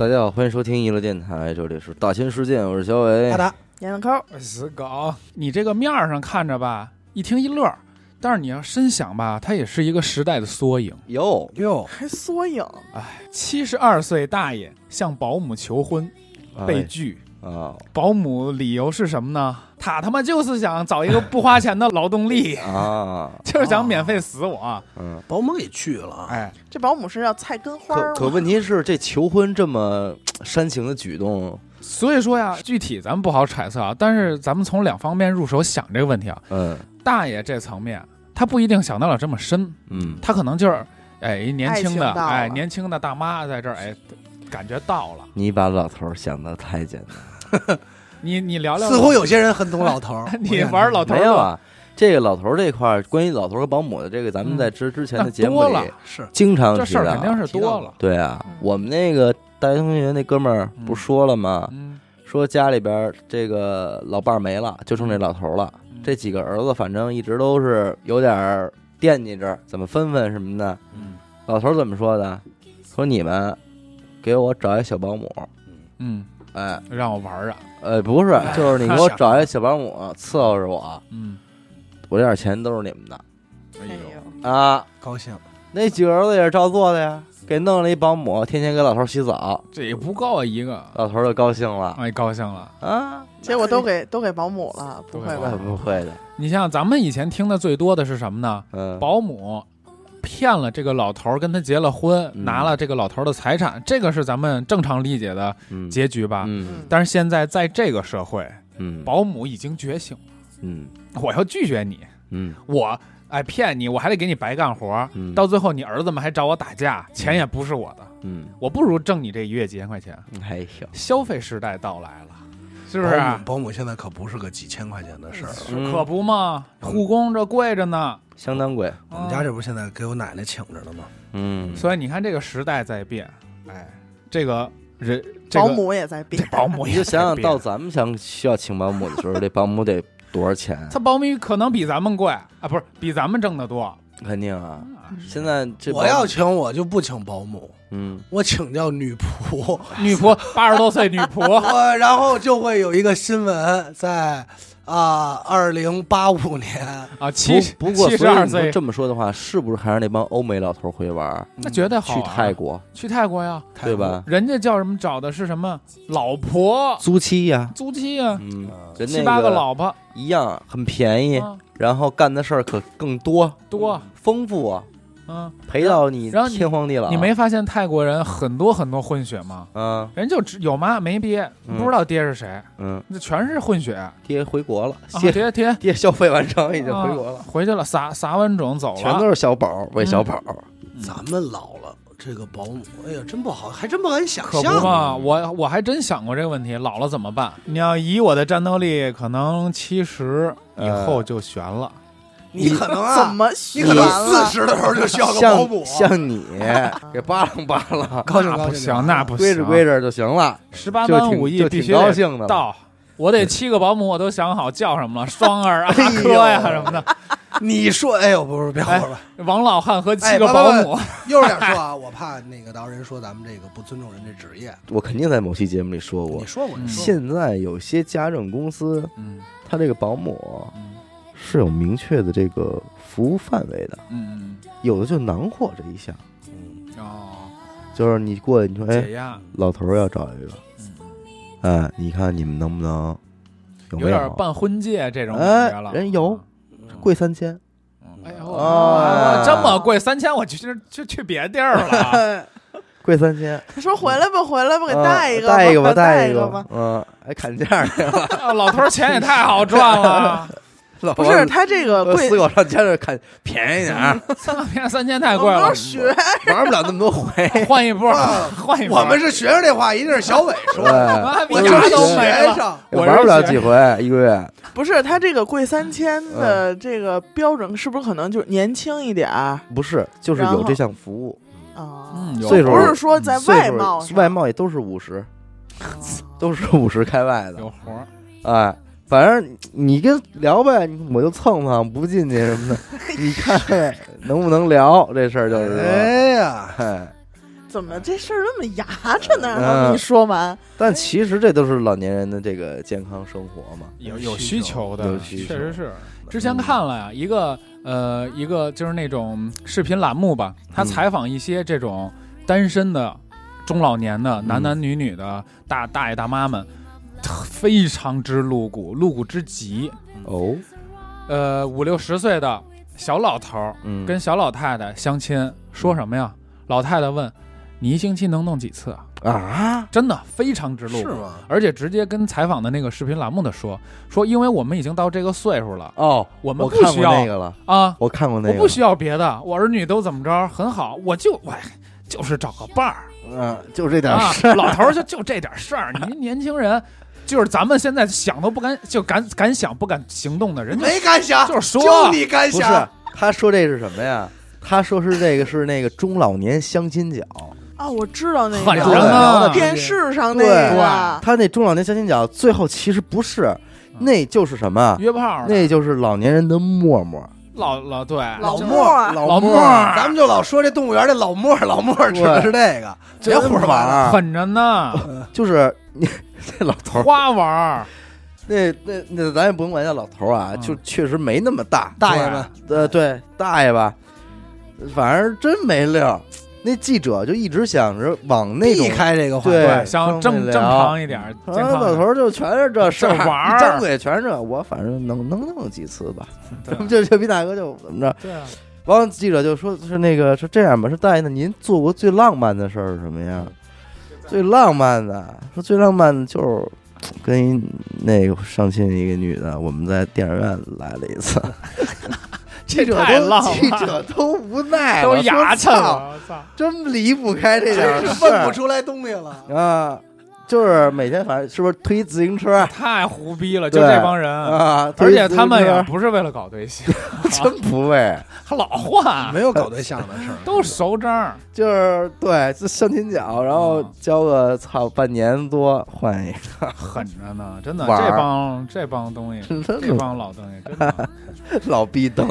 大家好，欢迎收听娱乐电台，这里是大千世界，我是小伟。阿。达，闫子抠，死狗，你这个面儿上看着吧，一听一乐儿，但是你要深想吧，它也是一个时代的缩影。哟，哟，还缩影，哎，七十二岁大爷向保姆求婚被拒，啊保姆理由是什么呢？他他妈就是想找一个不花钱的劳动力，啊，就是想免费死我。嗯。保姆给去了，哎，这保姆是要菜根花可儿吗？可问题是，这求婚这么煽情的举动，所以说呀，具体咱们不好揣测啊，但是咱们从两方面入手想这个问题啊。嗯大爷这层面，他不一定想到了这么深，嗯，他可能就是，哎，一年轻的，哎，年轻的大妈在这儿，哎，感觉到了。你把老头儿想的太简单。你你聊聊，似乎有些人很懂老头儿 你玩老头儿没有啊，这个老头儿这块儿，关于老头儿和保姆的这个，咱们在之之前的节目里是经常这提到。事儿肯定是多了。对啊嗯，我们那个大学同学那哥们儿不说了吗？嗯，说家里边儿这个老伴儿没了，就剩这老头儿了。嗯这几个儿子反正一直都是有点儿惦记着，怎么分分什么的。嗯老头儿怎么说的？说你们给我找一小保姆，嗯，哎，让我玩儿啊，呃，不是，就是你给我找一小保姆伺候着我，嗯，我这点钱都是你们的。哎呦，啊。高兴，那几个儿子也是照做的呀，给弄了一保姆，天天给老头儿洗澡，这也不够啊一个，老头儿就高兴了。哎，高兴了。啊。结果都给都给保姆了，不会对吧？不会的，你像咱们以前听的最多的是什么呢？嗯，保姆骗了这个老头儿，跟他结了婚，嗯。拿了这个老头儿的财产，这个是咱们正常理解的嗯。结局吧？嗯。但是现在在这个社会，嗯。保姆已经觉醒，嗯。我要拒绝你，嗯。我哎骗你，我还得给你白干活儿，嗯，到最后你儿子们还找我打架，钱也不是我的，嗯，我不如挣你这一月几千块钱。哎呦，消费时代到来了，是不是保姆现在可不是个几千块钱的事儿。嗯可不嘛，护工这贵着呢。相当贵，我们家这不是现在给我奶奶请着呢吗？嗯，所以你看这个时代在变，哎，这个人这保姆也在变，保姆也你就想想到咱们想需要请保姆的时候，这保姆得多少钱？他保姆可能比咱们贵啊，不是比咱们挣得多。肯定啊，现在这我要请我就不请保姆，嗯。我请叫女仆。女仆八十多岁女仆，我然后就会有一个新闻在啊，二零八五年，啊，七不不过七十二岁这么说的话，是不是还是那帮欧美老头儿会玩？那绝对好去啊泰国去泰国呀，对吧？人家叫什么找的是什么老婆租妻呀，租妻呀，嗯，人七八个老婆一样很便宜，啊然后干的事儿可更多多，丰富啊，嗯，陪到你然后你天荒地老。你没发现泰国人很多很多混血吗？嗯人就只有妈没爹，嗯不知道爹是谁，嗯，那全是混血。啊，爹回国了，爹爹爹爹消费完成已经回国了，啊回去了，撒撒完种走了，全都是小宝喂小宝。嗯咱们老了，这个保姆，哎呀，真不好，还真不敢想可象。不嘛，我我还真想过这个问题，老了怎么办？你要以我的战斗力，可能七十以后就悬了。你可能怎啊，么你选可能四？十的时候就需要个保像姆。像你给扒拉扒拉，高兴高兴那不行，那不行，归着归着就行了，十八般武艺就挺必须得高兴的了。到。我得七个保姆，我都想好叫什么了，双儿、阿珂呀什么的，你说，哎呦，不是，别哎胡说吧。王老汉和七个保姆。又是点说啊，我怕那个到时候人说咱们这个不尊重人这职业。我肯定在某期节目里说过你，说过，嗯你说。现在有些家政公司，嗯他这个保姆嗯是有明确的这个服务范围的，嗯有的就囊括这一项，嗯。嗯哦，就是你过去你说，哎，老头儿要找一个，嗯。哎，你看你们能不能有有没有？点办婚戒这种哎感觉了。人有贵三千，哎呦，啊这么贵，三千我去去去别地儿了。贵三千，他说回来吧，回来吧，给啊带一个，带一个吧，带一个，嗯，还砍价去了，啊 老头儿钱也太好赚了，老不是他这个贵呃四，狗上家这砍便宜点儿，三片三千太贵了们，学。玩不了那么多回。换一波，啊换一波。我们是学生这话，一定是小伟说的。我啥都是。学生，我玩不了几回一个月，不是他这个贵三千嗯的这个标准，是不是可能就是年轻一点儿？不是，就是有这项服务，啊？岁数不是说在外貌外貌也都是五十，啊 都是五十开外的，有活儿，哎，反正你跟聊呗，我就蹭蹭不进去什么的，你看能不能聊这事儿就是说，哎呀，哎，怎么这事儿那么牙碜呢？嗯然后你说完，但其实这都是老年人的这个健康生活嘛。有有需求的有，需求确实是。之前看了呀，一个呃，一个就是那种视频栏目吧，他嗯。采访一些这种单身的中老年的男嗯男女女的大大爷大妈们，非常之露骨，露骨之极。哦，呃，五六十岁的小老头儿嗯，跟小老太太相亲，说什么呀？老太太问：“你一星期能弄几次啊啊，？”真的非常之露骨，是吗？而且直接跟采访的那个视频栏目的说说，因为我们已经到这个岁数了，哦，我们不需要那个了，啊，我看过那个，我不需要别的，我儿女都怎么着很好，我就我就是找个伴儿嗯，就这点啊事儿，，老头儿就就这点事儿，您 年轻人。就是咱们现在想都不敢，就敢敢想不敢行动的人没敢想，就是说就你敢不是想，他说这是什么呀？他说是这个是那个中老年相亲角，啊，我知道那狠个着呢电视上那个，他那中老年相亲角最后其实不是，那就是什么？约炮的。那就是老年人的陌陌，老老对老莫老老莫咱们就老说这动物园这老莫，老莫指的是这个，别胡说八道。狠着呢，就是你这老头儿，花玩儿，那那那咱也不用管叫老头儿啊，嗯就确实没那么大，大爷们，呃，对，大爷吧，反正真没溜儿。那记者就一直想着往那种避开这个话题，想正正常一点儿，啊，健康老头儿就全是这事儿，这玩儿一张嘴全是这。我反正能能弄几次吧，对就就逼大哥就怎么着。对啊，完了，记者就说是那个是这样吧，是大爷，那您做过最浪漫的事儿是什么呀？最浪漫的，说最浪漫的就是跟一那个上亲一个女的，我们在电影院来了一次。记者都记者都无奈了，都牙碜了，我操！真离不开这点真是事儿问不出来东西了。啊。就是每天反正是不是推自行车？太胡逼了，就这帮人，啊？而且他们也也不是为了搞对象，真不为，还老换，没有搞对象的事儿，都熟章。就是对，就相亲角，然后啊交个操半年多换一个，狠着呢，真的，玩儿。这帮这帮东西，这帮老东西，真的，老逼灯，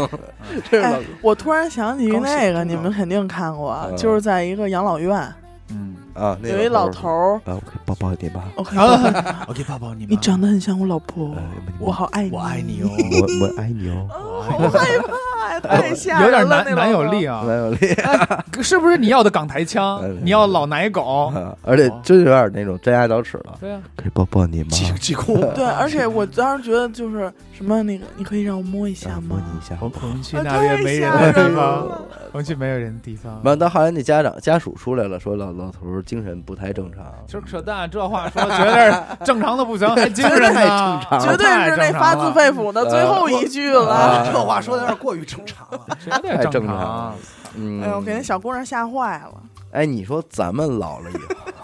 这我突然想起那个，你们肯定看过嗯，就是在一个养老院，嗯，啊，那有一老头儿。啊，我可以抱抱你吗？我可以好抱抱我给抱抱你你长得很像我老婆，呃我好爱你，我爱你哦，我我爱你哦，好害怕，太吓有点人了，那男男友力啊，男友力，是不是你要的港台腔嗯？你要老奶狗？啊而且真有点那种真牙脚齿了，对啊，可以抱抱你吗？几几哭，对，而且我当时觉得就是什么那个，你可以让我摸一下吗摸？你一下。我们去啊那边没人的地方我们去没有人的地方。完，到后来那家长家属出来了，说老老头精神不太正常，就是扯淡，这话说绝对是正常的不行，还精神太正，常了绝对是那发自肺腑的最后一句了。啊这话说的有点过于正常了。绝对太正常。嗯，哎呦，给那小姑娘吓坏了。哎，你说咱们老了以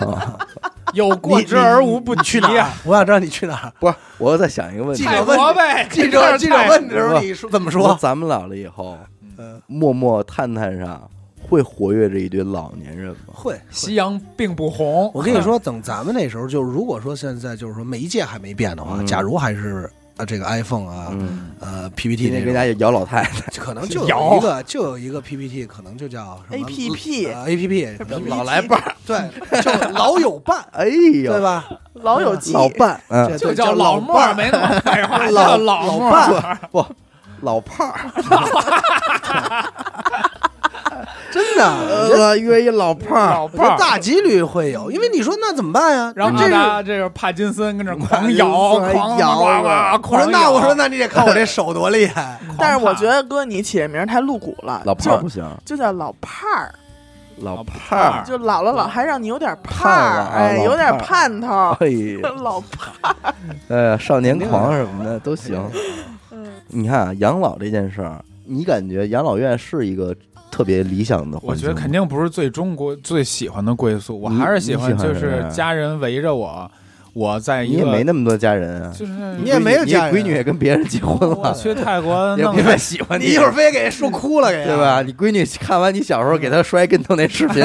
后，啊有过之而无不及呀。我想知道你去哪儿。不是，我又在想一个问题记，泰者问呗，记者记者问的时候，你说怎么说说？咱们老了以后，嗯，陌陌探探上会活跃着一堆老年人吗？会。夕阳并不红。我跟你说，等咱们那时候，就如果说现在就是说媒介还没变的话，嗯假如还是啊这个 iPhone 啊，嗯，呃 PPT 那天跟家种，摇老太太，可能就有一个就有一个 PPT，可能就叫什么 APP 呃 APP，老来伴儿，对，就老友伴，哎呦，对吧？老友记，老伴，嗯，这就叫老老莫儿，没那么废话，老叫老伴儿。不，老炮儿，真的，呃，约一老炮儿，老炮儿。大几率会有，因为你说那怎么办呀？然后那这个这个帕金森跟这狂摇，狂摇哇哇我狂说那我说那你得看我这手多厉害，但是我觉得哥你起这名儿太露骨了，老炮儿不行，就就叫老炮儿，老老炮儿，就老了老还让你有点盼盼儿，哎，有点盼儿盼头。老派，哎呀，少年狂什么的都行。嗯，你看啊，养老这件事儿，你感觉养老院是一个特别理想的我环境吗？觉得肯定不是最中国最喜欢的归宿，我还是喜欢就是家人围着我，我在一个你也没那么多家人啊，就是你也没有你家人闺女也跟别人结婚我了，去泰国 弄也不太喜欢你一会儿非给说哭了，给对吧？？你闺女看完你小时候给她摔跟头那视频，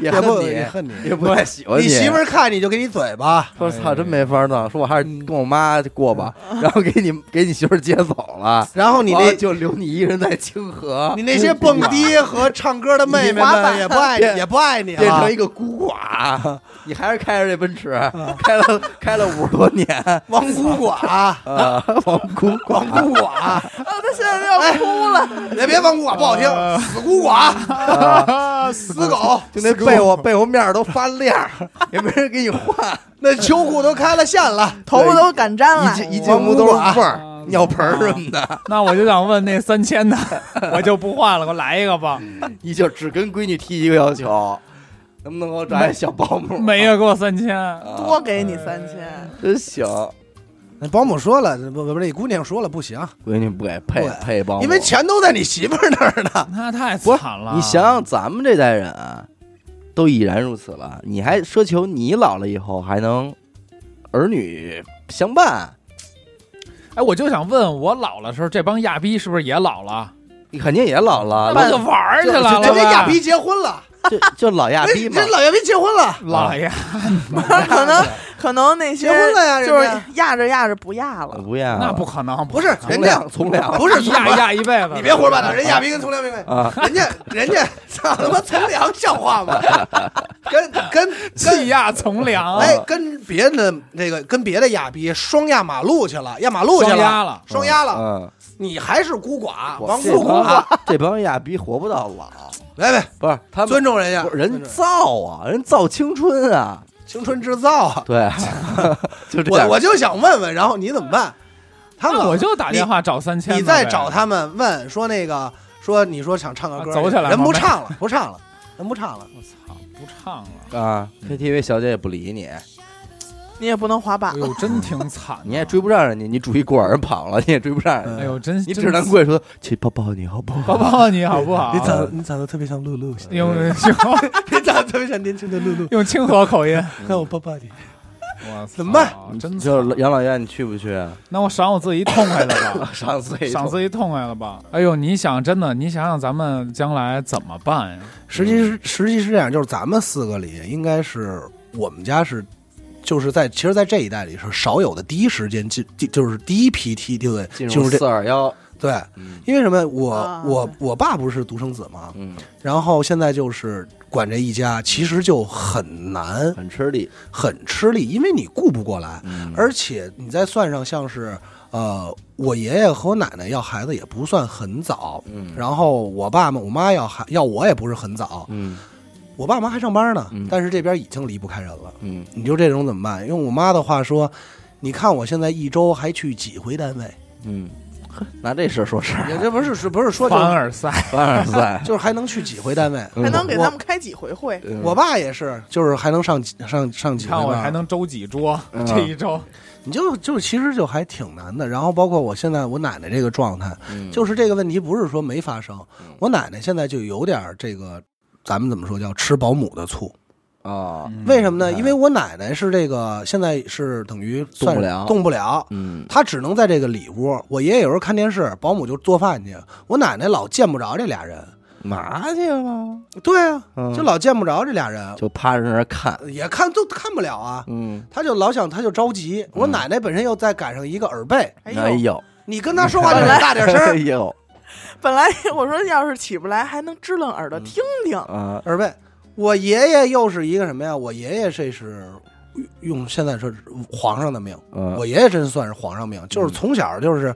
也也不恨你，也恨你，也不太喜欢你媳妇儿看你就给你嘴巴，说操，真没法弄，说我还是跟我妈过吧，然后给你给你媳妇儿接走了，然后你那完了就留你一个人在清河，你那些蹦迪和唱歌的妹妹们也不爱你，也不爱你了变成一。个孤寡，你还是开着这奔驰，开了 开了五十多年。王孤寡，啊，王孤王寡，孤寡，啊，他现在要哭了。别别王孤寡不好听，死孤寡，啊，死狗，就那被窝被窝面儿都发亮儿，也没人给你换，那秋裤都开了线了，头发都敢粘了一，进一进屋都是味儿，尿盆儿什么的，那我就想问那三千的，我就不换了，给我来一个吧。你就只跟闺女提一个要求，能不能给我找一小保姆？每月给我三千，啊多给你三千。真行，那保姆说了，不不不，那姑娘说了不行，闺女不给配对配保姆，因为钱都在你媳妇儿那儿呢。那太惨了。你想想咱们这代人啊，都已然如此了，你还奢求你老了以后还能儿女相伴？哎，我就想问，我老了时候，这帮亚逼是不是也老了？你肯定也老了，那就玩儿去了，人家亚逼结婚了，就就老亚人逼嘛人。老亚逼结婚了，老亚 可能可能那些结婚了呀就是压着压着不压了。不压，那不可能，不是人家良从良不是压压一辈子。你别胡说八道，人亚逼跟从良没关人家人家操他妈从良像话吗？跟跟跟压从良，哎，跟别的那个跟别的亚逼双压马路去了，压马路去双压了双压了，嗯，你还是孤寡，我王孤寡。这帮亚逼活不到老，来来，不是他们尊重人家人造啊，人造青春啊，青春制造啊！对，就这样。我我就想问问，然后你怎么办？他们我就打电话找三千。你再找，他们问说那个说你说想唱个歌，啊走起来人不唱了，不唱了，人不唱了。我操，不唱了。啊，KTV 小姐也不理你，你也不能滑板哎，呦，真挺惨的。你也追不上人家，你拄一拐儿跑了，你也追不上人家。哎呦，真你只能跪说：“亲抱抱你好不好？”抱抱你好不好？你长你长得特别像露露，用 用 你长得特别像年轻的露露，用清河口音，让我抱抱你。我操怎么办？真就是养老院，你去不去啊？那我赏我自己痛快了吧？上次赏自己痛快了吧？哎呦，你想真的，你想想咱们将来怎么办呀？实际是实际是这样，就是咱们四个里，应该是我们家是，就是在其实，在这一代里是少有的第一时间进，就是第一批梯队进入进入四二幺，对，嗯因为什么？我、啊我我爸不是独生子嘛，嗯，然后现在就是管这一家，其实就很难，很吃力，很吃力，因为你顾不过来，嗯而且你再算上像是呃，我爷爷和我奶奶要孩子也不算很早，嗯然后我爸妈我妈要孩要我也不是很早，嗯我爸妈还上班呢，嗯。但是这边已经离不开人了。嗯。你就这种怎么办？用我妈的话说，你看我现在一周还去几回单位，嗯，呵拿这事儿说事儿，也这不是是不是说就凡尔赛，凡尔赛，就是还能去几回单位？嗯。还能给他们开几回会？嗯。我爸也是，就是还能上几上上几回看我还能周几桌嗯。这一周，你就就其实就还挺难的。然后包括我现在我奶奶这个状态，嗯。就是这个问题不是说没发生嗯，我奶奶现在就有点这个，咱们怎么说叫吃保姆的醋？啊，嗯为什么呢？嗯因为我奶奶是这个现在是等于算动不了动不了。嗯她只能在这个里屋，我爷爷有时候看电视，保姆就做饭去。我奶奶老见不着这俩人，嘛去了？对啊，嗯就老见不着这俩人，就趴着那儿看，也看都看不了啊。嗯，他就老想，他就着急。我嗯奶奶本身又再赶上一个耳背，哎哎呦，你跟他说话就得大点声 哎。呦本来 我说要是起不来，还能支棱耳朵听听。啊，二位，我爷爷又是一个什么呀？我爷爷这是用现在说皇上的命，嗯我爷爷真算是皇上命，就是从小就是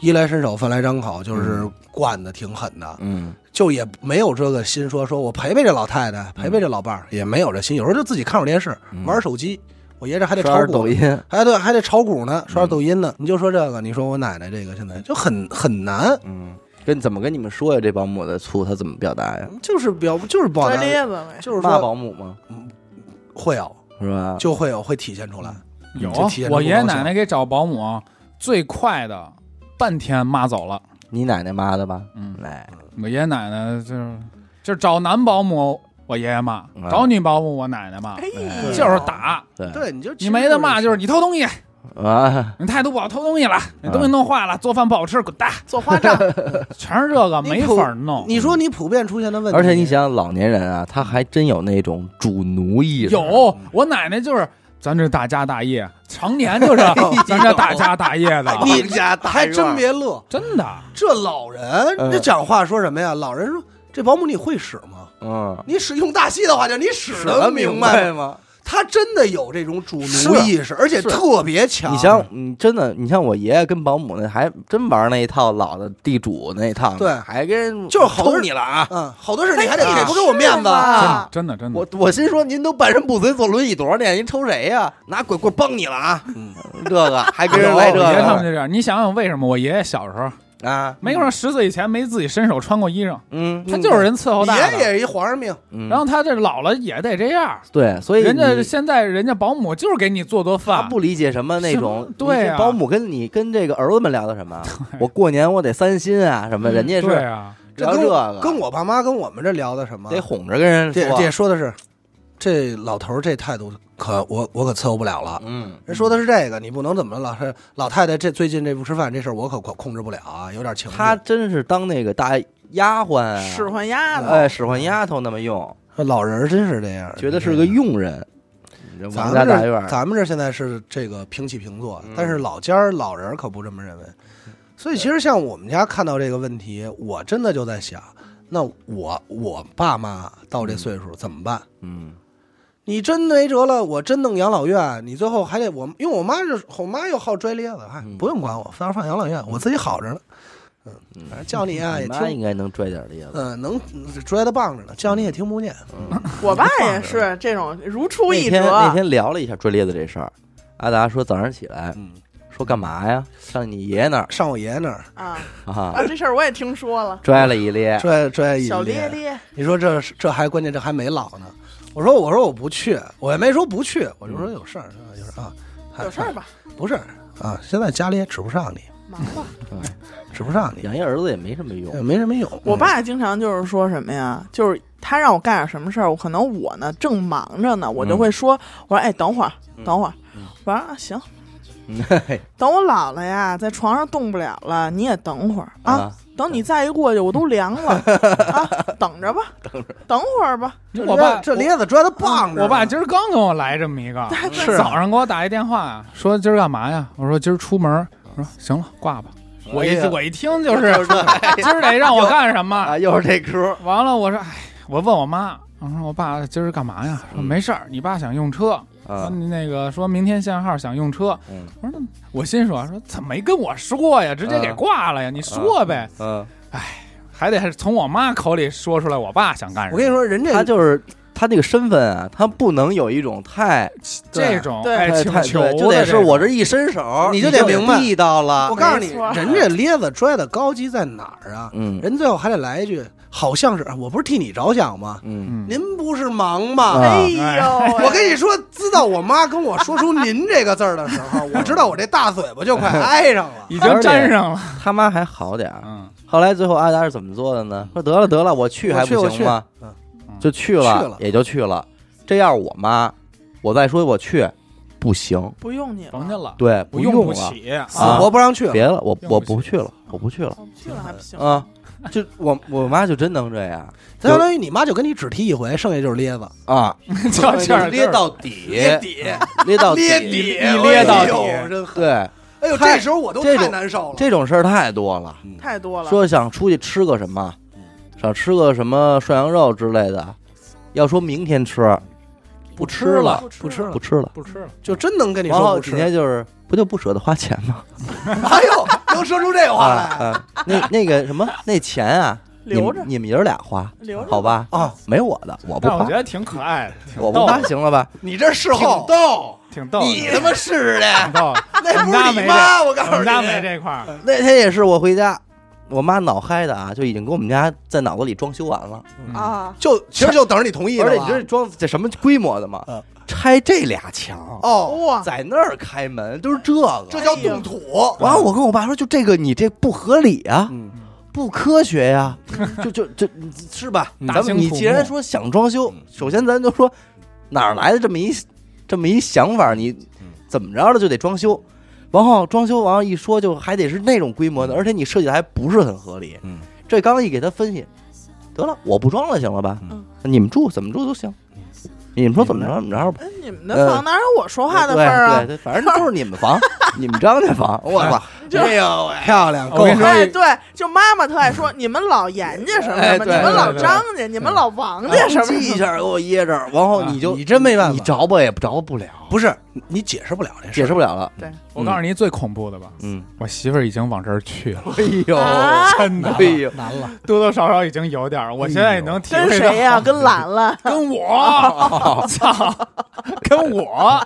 衣来伸手，饭来张口，就是惯的挺狠的，嗯就也没有这个心说说我陪陪这老太太，陪陪这老伴儿，也没有这心，有时候就自己看会儿电视，嗯玩手机。我爷这还得刷炒抖音，还对，还得炒股呢，刷抖音呢。你就说这个，你说我奶奶这个现在就很很难，嗯，跟怎么跟你们说呀？这保姆的醋他怎么表达呀？就是表就是不好拽难，咧子，就是骂说保姆吗？会有，是吧？就会有会体现出来。有这体现出我爷爷奶奶给找保姆，最快的半天骂走了。你奶奶骂的吧？嗯，来，我爷爷奶奶就是就是找男保姆，我我爷爷骂啊，找女保姆我奶奶骂，哎嗯呦就是打。对对，你就你没得骂，就是你偷东西，啊，你态度不好，偷东西了，你东西弄坏了，做饭不好吃，滚蛋，做花账，全是这个，没法弄。你说你普遍出现的问题，而且你想，老年人啊，他还真有那种主奴意识。有我奶奶就是，咱这大家大业，常年就是咱这大家大业的，你家大还真别乐，真的。这老人嗯这讲话说什么呀？老人说这保姆你会使吗？嗯，你使用大戏的话，就你使得明白吗？吗？他真的有这种主奴意识，而且特别强。你像，你真的，你像我爷爷跟保姆那还真玩那一套老的地主那一套，对还跟人就是好多你了啊！嗯，好多事你还得哎给不给我面子啊？真的真的，我我心说，您都半身不遂坐轮椅多少年，您抽谁呀？拿鬼棍崩你了啊！嗯这个还跟人来这我爷爷他们这样。你想想为什么我爷爷小时候啊？没说十岁以前没自己伸手穿过衣裳，嗯他就是人伺候大的。爷爷一皇上命，嗯，然后他这老了也得这样，对，所以人家现在人家保姆就是给你做做他饭，不理解什么那种对啊保姆跟你跟这个儿子们聊的什么？我过年我得三薪啊什么？嗯人家是对啊，聊这这跟我个，跟我爸妈跟我们这聊的什么？得哄着跟人这说。这说的是，这老头儿这态度可我我可伺候不了了。嗯，人说的是这个，你不能怎么了？老是老太太这最近这不吃饭这事儿，我可控控制不了啊，有点情绪。他真是当那个大丫鬟啊，使唤丫头，哎，使唤丫头那么用，老人儿真是这样，觉得是个佣人。咱们这家大院儿，咱们这现在是这个平起平坐，嗯但是老家儿老人儿可不这么认为。所以其实像我们家看到这个问题，我真的就在想，那我我爸妈到这岁数怎么办？嗯你真没辙了，我真弄养老院，你最后还得我，因为我妈就我妈又好拽咧子，哎嗯，不用管我，到时候放养老院，我自己好着呢。嗯，反正叫你啊也你妈应，该能拽点儿栗子。嗯，能拽的棒着呢，叫你也听不见。嗯，我爸也 是这种如出一那天那。天聊了一下拽咧子这事儿，阿达说早上起来嗯，说干嘛呀？上你爷爷那儿上我爷爷那儿啊啊，啊！这事儿我也听说了，拽了一咧。拽拽一小咧咧咧，你说这这还关键这还没老呢。我说我说我不去，我也没说不去，我就说有事儿，就是啊，有事儿吧？不是啊，现在家里也指不上你，忙吧。指不上你，养一儿子也没什么用也。没什么用。我爸经常就是说什么呀，就是他让我干点什么事儿，我可能我呢正忙着呢，我就会说，我说哎，等会儿，等会儿嗯，我说啊行，等我老了呀，在床上动不了了，你也等会儿啊，啊，等你再一过去，我都凉了 啊，等着吧，等会儿吧，我爸这咧子拽的棒着呢，我爸今儿刚跟我来这么一个，是早上给我打一电话，说今儿干嘛呀？我说今儿出门。我说行了，挂吧。我一哎我一听就是今儿得让我干什么？啊，又是这嗑。完了，我说哎，我问我妈，我说我爸今儿干嘛呀？说嗯没事儿，你爸想用车，说啊，你那个说明天限号想用车。嗯我说那我心说说怎么没跟我说呀？直接给啊挂了呀？你说呗，嗯，哎还得是从我妈口里说出来我爸想干什么。我跟你说，人家他就是他那个身份啊，他不能有一种太这种对爱太求就得是我这一伸手，你就就得明白地道了我。告诉你，人这咧子拽的高级在哪儿啊？嗯人最后还得来一句，好像是我不是替你着想吗？嗯，嗯，您不是忙吗？啊哎呦，我跟你说，知道我妈跟我说出“您”这个字儿的时候，我知道我这大嘴巴就快挨上了。已经粘上了。他妈还好点儿。嗯，后来最后阿达是怎么做的呢？说得了得了，我去还不行吗？我去就去去了了，也就去了。这要是我妈，我再说我去，不行，不用你了，甭去了，对，不用用了，不起死啊活不让去了。别了，我不我不去了，我不去了去了还不行，啊！就我我妈就真能这样 相当于你妈就跟你只踢一回，剩下就是咧子。啊，就就是 咧到底，咧底，咧到底，一咧到底！对，哎呦，这时候我都太难受了。这种事儿太多了。太多了。说想出去吃个什么，想吃个什么涮羊肉之类的，要说明天吃，不吃了，不吃了不，吃了。不吃了。就真能跟你然后说不吃。紧接着就是不就不舍得花钱吗？哎呦，能说出这话 啊来啊，那那个什么那钱啊，你留着们你们爷儿俩花，留着好吧？啊！没我的，我不花我觉，得挺可爱的，我不花，行了吧？你这事挺后，逗，挺逗，你他妈是的。挺逗。那不是你妈，我告诉你，我们家没这块儿，那天也是我回家，我妈脑嗨的啊，就已经给我们家在脑子里装修完了。嗯，啊，就其实就等着你同意了吧。而且你知道这装这什么规模的吗嗯？拆这俩墙，哦，哇，在那儿开门，都是这个。这叫动土。完了，我跟我爸说，就这个你这不合理啊！嗯，不科学呀，就就就，是吧？咱们你既然说想装修，首先咱就说哪儿来的这么一这么一想法，你怎么着了就得装修，然后装修完了一说就还得是那种规模的，而且你设计的还不是很合理。嗯，这刚一给他分析，得了，我不装了，行了吧？嗯你们住怎么住都行，你们说怎么着怎么着吧。哎，你们的房哪有我说话的份儿啊对？对，对反正都是你们房，你们张家房，我操！哎呦喂，漂亮，够我跟你说哎，对，就妈妈特爱说你们老严家什么什么，你们老张家，你们老王家什么记一下给我掖这儿，然后你就你真没办法你着吧也着不了，不是你解释不了这事，解释不了了。对，我告诉你最恐怖的吧，嗯，我媳妇儿已经往这儿去了，哎呦，啊真的哎呦，难了。多多少少已经有点儿。我现在也能体跟会到谁呀？跟兰兰。跟我，操，跟我，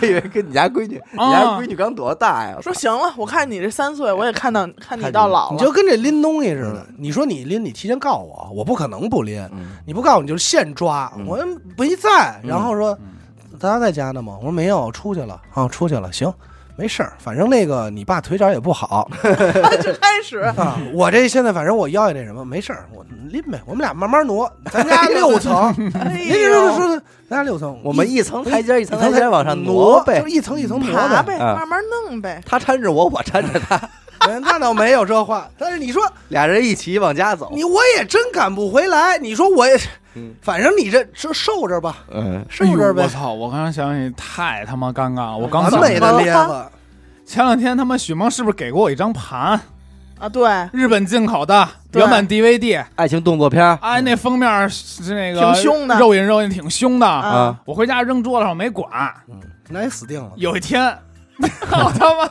我以为跟你家闺女，你啊家闺女刚多大呀？说行了，我看你这三岁，我也看到看你到老了。你就跟这拎东西似的，你说你拎，你提前告我，我不可能不拎。嗯你不告诉我，你就现抓，嗯我没在，然后说嗯大家在家呢吗？我说没有，出去了啊，出去了，行，没事儿，反正那个你爸腿脚也不好 就开始，啊，我这现在反正我腰也那什么，没事儿，我拎呗，我们俩慢慢挪，咱家 六层，哎呦，说的，咱家六层，我们一层台阶一层台阶往上挪呗就。一层一层挪爬呗，啊慢慢弄呗。他搀着我，我搀着他，哎那倒没有这话，但是你说俩人一起往家走。你我也真赶不回来，你说我也嗯，反正你这这受着吧，嗯，受着呗，哎我操！我刚刚想起太他妈尴尬了，我刚完美的咧子，前两天他妈许梦是不是给过我一张盘，啊，对，日本进口的原版 DVD？爱情动作片哎，那封面是那个挺凶的肉隐肉隐挺凶的。啊我回家扔桌子上没管。那也死定了。有一天，我他妈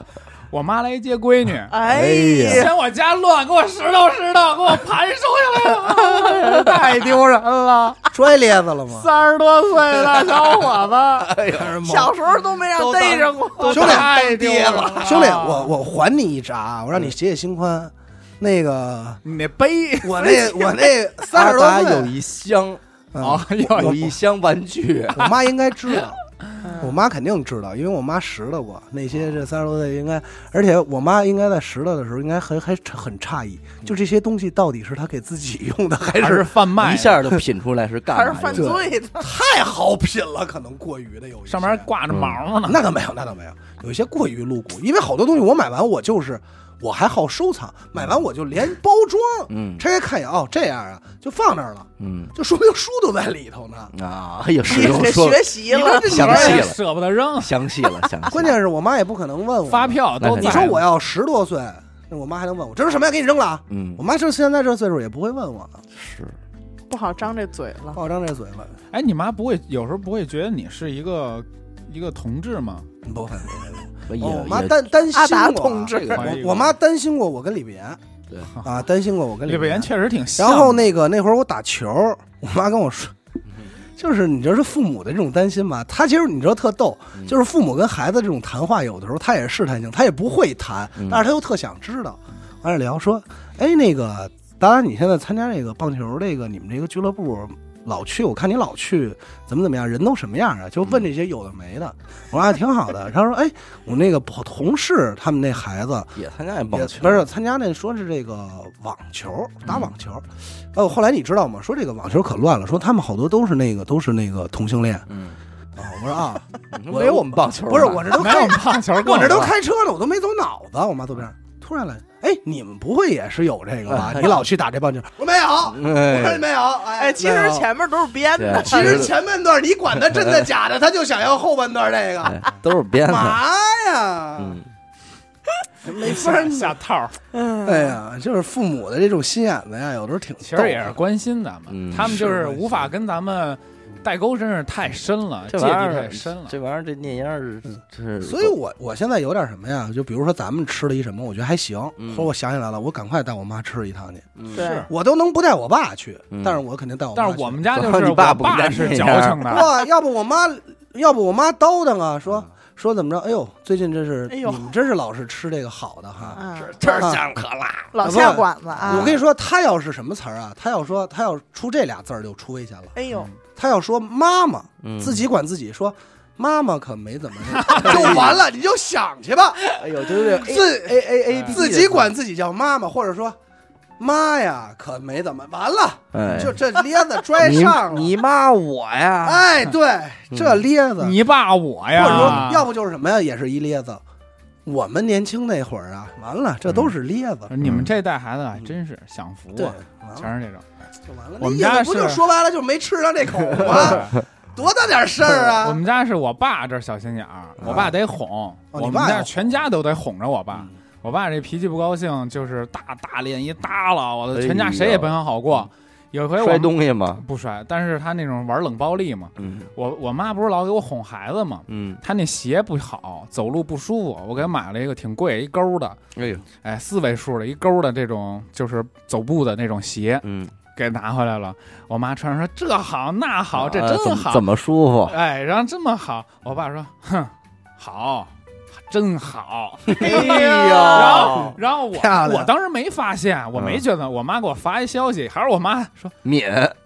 我妈来接闺女，哎呀。呀，嫌我家乱，给我拾掇拾掇，给我盘收下来了，太丢人了！摔咧子了吗？三十多岁的小伙子，哎呀，小时候都没让逮着过。都兄弟太丢人了，兄弟，我我还你一闸，我让你解解心宽。那个你那杯。我那 我那三十多岁。有一箱，嗯。哦，有有一箱玩具，我妈应该知道，嗯我妈肯定知道，因为我妈拾掇过那些这三十多岁应该，而且我妈应该在拾掇的时候应该很还很诧异，就这些东西到底是她给自己用的还还是是贩卖的，一下就品出来是干还是犯的。罪的，太好品了，可能过于的有一些。上面挂着毛呢。那倒没有，那倒没有，有一些过于露骨，因为好多东西我买完我就是我还好收藏，买完我就连包装嗯拆开看一眼，哦，这样啊，就放那儿了，嗯就说明书都在里头呢。啊，哎呀，使你得用说学习了。详细了，舍不得扔，详细了，详细了。关键是我妈也不可能问我发，票你说我要十多岁，那我妈还能问我这是什么呀？给你扔了啊。嗯我妈就现在这岁数也不会问我了，是不好张这嘴了。不好张这嘴了，哎，你妈不会有时候不会觉得你是一个一个同志吗？不会不会。我妈担担心阿达过同志我我妈担心过我跟李不言对啊，担心过我跟李北岩不言。确实挺像。然后那个那会儿我打球，我妈跟我说，就是你知道是父母的这种担心吧？他其实你知道特逗，嗯就是父母跟孩子这种谈话，有的时候他也是试探性，他也不会谈，嗯但是他又特想知道。完了聊说，哎，那个，当然你现在参加这个棒球这个你们这个俱乐部老去，我看你老去，怎么怎么样，人都什么样啊？就问这些有的没的。我说啊，挺好的。他说，哎，我那个同事他们那孩子也参加棒球，也不是参加那说是这个网球，打网球。哦，后来你知道吗？说这个网球可乱了，说他们好多都是那个都是那个同性恋嗯，啊。我说啊，没有我们棒球，不是我这都没有开，棒球我这都开车了，我都没走脑子。我妈坐边上，突然来，哎，你们不会也是有这个吧？你老去打这棒球？我没有，我说哎，没有。哎，哎，其实前面都是编的。其实前半段你管他真的假的，他就想要后半段这个。哎都是编的，嘛呀？嗯，没法儿下下套哎呀，就是父母的这种心眼子呀，有的时候挺其实也是关心咱们，嗯他们就是无法跟咱们代沟，真是太深了，芥蒂这玩意儿太深了。这玩意儿这念烟儿是是，所以我我现在有点什么呀？就比如说咱们吃了一什么，我觉得还行，嗯或者我想起来了，我赶快带我妈吃一趟去。嗯是我都能不带我爸去，嗯但是我肯定带我妈去。但是我们家就是我 你爸不跟咱是矫情的，哇，要不我妈，要不我妈叨叨啊，说说怎么着？哎呦，最近这是哎呦你们真是老是吃这个好的哈。嗯，这儿香可辣，老下馆子啊。我跟你说，他要是什么词儿啊？他要说他要出这俩字儿就出危险了。哎呦，他要说妈妈，嗯自己管自己说。妈妈可没怎么那个，就完了，你就想去吧。哎呦，对对对自 A A A 自己管自己叫妈妈，或者说妈呀，可没怎么完了，哎，就这咧子拽上了。你妈我呀，哎，对，这咧子，你爸我呀或者说，要不就是什么呀，也是一咧子。我们年轻那会儿啊，完了，这都是咧子。你们这代孩子还真是享福对，啊，全是这种。就完了。我们那意思不家是就说白了，就没吃上这口吗？多大点事儿啊！我们家是我爸这儿小心眼儿，我爸得哄，我们家全家都得哄着我爸。嗯我爸这脾气不高兴，就是大大脸一耷拉，我的哎全家谁也甭想好过。有一回我摔东西吗？不摔，但是他那种玩冷暴力嘛，嗯我我妈不是老给我哄孩子嘛，嗯，他那鞋不好，走路不舒服，我给他买了一个挺贵一勾的，哎呦，哎，四位数的一勾的这种就是走步的那种鞋，嗯，给拿回来了。我妈穿上说这好那好，这啊真好，怎么怎么舒服？哎，然后这么好，我爸说，哼，好，真好。哎呦然后，然后我我当时没发现，我没嗯觉得，我妈给我发一消息，还是我妈说，敏，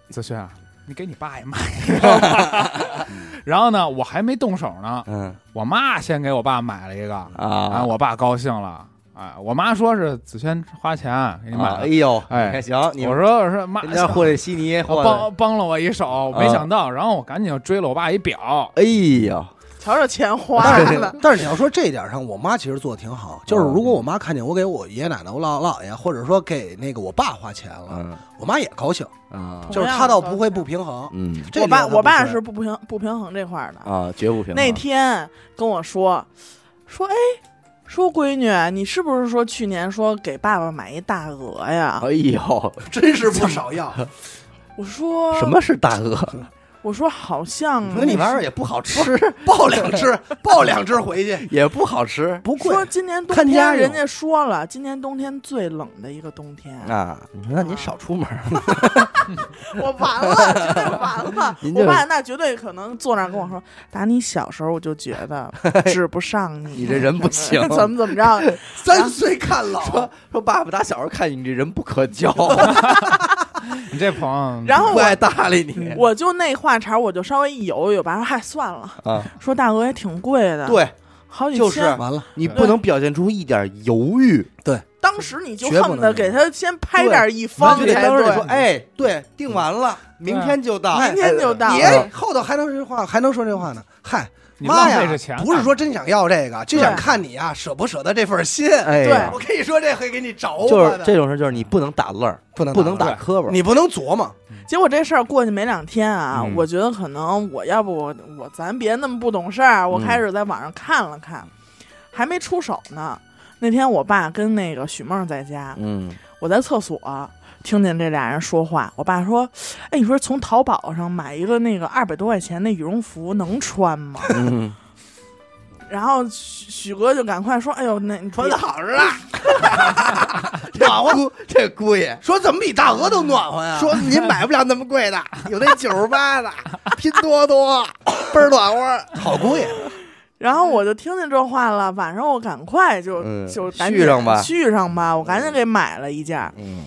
子轩啊，你给你爸也买一个吧。然后呢，我还没动手呢，嗯。我妈先给我爸买了一个，啊，啊，我爸高兴了，哎，我妈说是子轩花钱给你买的，啊哎呦，哎行，你我说我说妈，人家霍利西尼，帮帮了我一手，没啊想到，然后我赶紧就追了我爸一表，哎呦，瞧瞧钱花但是，但是你要说这一点上，我妈其实做的挺好。就是如果我妈看见我给我爷爷奶奶、我姥姥姥爷，或者说给那个我爸花钱了，嗯我妈也高兴，啊，就是她倒不会不平衡。嗯这我爸点她不会我爸是不平不平衡这块儿的。啊，绝不平衡。那天跟我说说，哎，说闺女，你是不是说去年说给爸爸买一大鹅呀？哎呦，真是不少要。我说什？么是大鹅？我说好像那你玩意儿也不好吃，抱两只，抱两只回去，也不好吃不贵。说今年冬看家用天人家说了，今年冬天最冷的一个冬天。啊！你说那你少出门，我完了，绝对完了 我爸那绝对可能坐那儿跟我说，打你小时候我就觉得治不上你，你这人不行怎么怎么着？三岁看老，说说爸爸打小时候看你这人不可交，你这朋友，然后不爱搭理你我就那话茬，我就稍微一犹豫吧，说嗨算了，啊！说大鹅也挺贵的，，对，好几就是千。完了，你不能表现出一点犹豫，对当时你就恨不得给他先拍点一方就得当时得说，哎，对，订完了，明天就到，明天就到你了哎后头还能说这话，还能说这话呢？嗨，妈呀不是说真想要这个，就想看你啊舍不舍得这份心。哎对我跟你说，这回给你着就是这种事，就是你不能打愣，不能不能打打磕巴，你不能琢磨。结果这事儿过去没两天啊，嗯。我觉得可能我要不我我咱别那么不懂事儿，我嗯。开始在网上看了看，还没出手呢。那天我爸跟那个许梦在家，嗯。我在厕所听见这俩人说话。我爸说：“哎，你说从淘宝上买一个那个二百多块钱的羽绒服能穿吗嗯，？”然后许许哥就赶快说：“哎呦，那你穿的好着呢，暖和，这姑爷说怎么比大鹅都暖和呀？说您买不了那么贵的，有那九十八的，拼多多倍儿暖和，好姑爷，然后我就听见这话了，晚上我赶快就、嗯就赶紧续上吧续上吧，我赶紧给买了一件儿。嗯，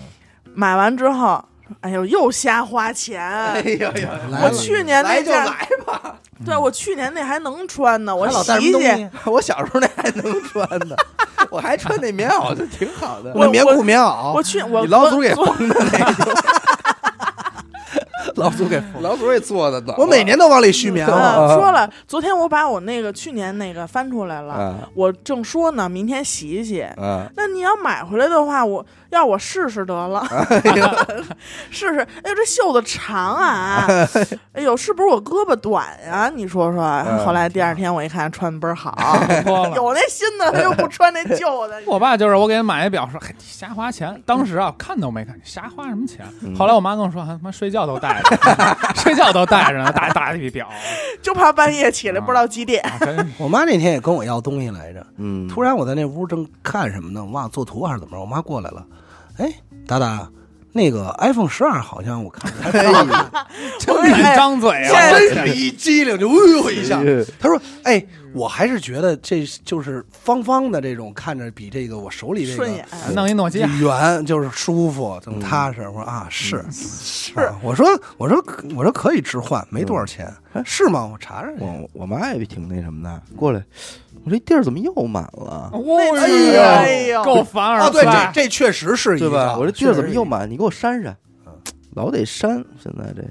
买完之后，哎呦，又瞎花钱。哎呦呦，我去年那件儿，来吧，对我去年那还能穿呢，我洗洗。我小时候那还能穿呢，我还穿那棉袄，就挺好的。我那棉裤棉袄，我去我你老祖给昨缝的那个，老祖给老祖给做的暖和。我每年都往里续棉呃花。说了，昨天我把我那个去年那个翻出来了，啊我正说呢，明天洗一洗。啊，那你要买回来的话，我要我试试得了，试试。哎呦，这袖子长啊！哎呦，是不是我胳膊短呀、你说说。嗯后来第二天我一看，穿的倍儿好，有那新的，他又不穿那旧的。我爸就是我给他买一表，说：“嘿，瞎花钱。”当时啊，看都没看，瞎花什么钱？嗯后来我妈跟我说：“他妈睡觉都带着，睡觉都带着呢，大大一表。就怕半夜起来不知道几点。啊”真是 我妈那天也跟我要东西来着，嗯，突然我在那屋正看什么呢，我忘了做图还是怎么着，我妈过来了，哎，达达，那个 iPhone 十二好像我看着还挺好看，真敢张嘴啊！真是一激灵就呜呦一下。哎他说：“哎，我还是觉得这就是方方的这种看着比这个我手里这个顺眼。弄一诺基亚，圆就是舒服，更踏实。我说啊，是是，我说我说我说可以置换，没多少钱，是吗？我查查去。我我妈也挺那什么的，过来，我这地儿怎么又满了，哎呦呦哎呦够 凡尔啊，对，这，这确实是一个，对吧？我这地儿怎么又满？你给我删删，老得删。现在这，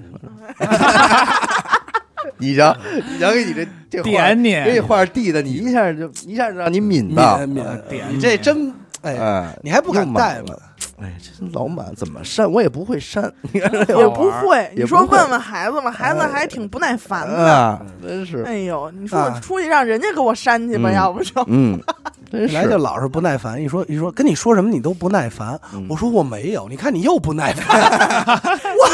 你瞧，你瞧，给你这这话点你给你画地的，你一下就一下就让你抿免到，抿点你这真哎，哎，你还不敢又带吗？哎，这老满怎么删？我也不会删，也不会，你说问问孩子吧，孩子还挺不耐烦的。啊，真是，哎呦，你说出去让人家给我删去吧，嗯要不就嗯，真来就老是不耐烦，一说一说跟你说什么你都不耐烦。嗯我说我没有，你看你又不耐烦。我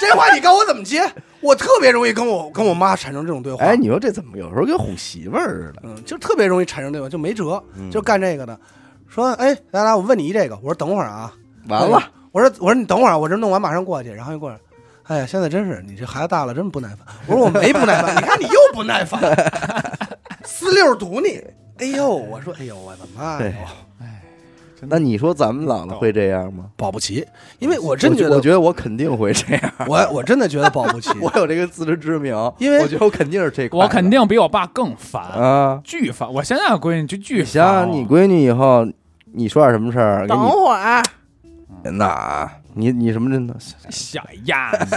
这话你告诉我怎么接？我特别容易跟我跟我妈产生这种对话。哎，你说这怎么有时候跟哄媳妇儿似的？嗯，就特别容易产生对话，就没辙，嗯就干这个的。说，哎，来来，我问你一这个，我说等会儿啊，完了，我说我说你等会儿啊，我这弄完马上过去，然后又过来，哎呀，现在真是你这孩子大了，真不耐烦。我说我没不耐烦，你看你又不耐烦，四六堵你。哎呦，我说，哎呦，我的妈对呀，那你说咱们老了会这样吗？保不齐，因为我真觉得我觉得我肯定会这样，我我真的觉得保不齐。我有这个自知之明，因为我觉得我肯定是这块，我肯定比我爸更烦，啊。巨烦。我现在闺女就巨你烦想想。你闺女以后，你说点什么事儿，等你会儿。那，你你什么真的？小丫子，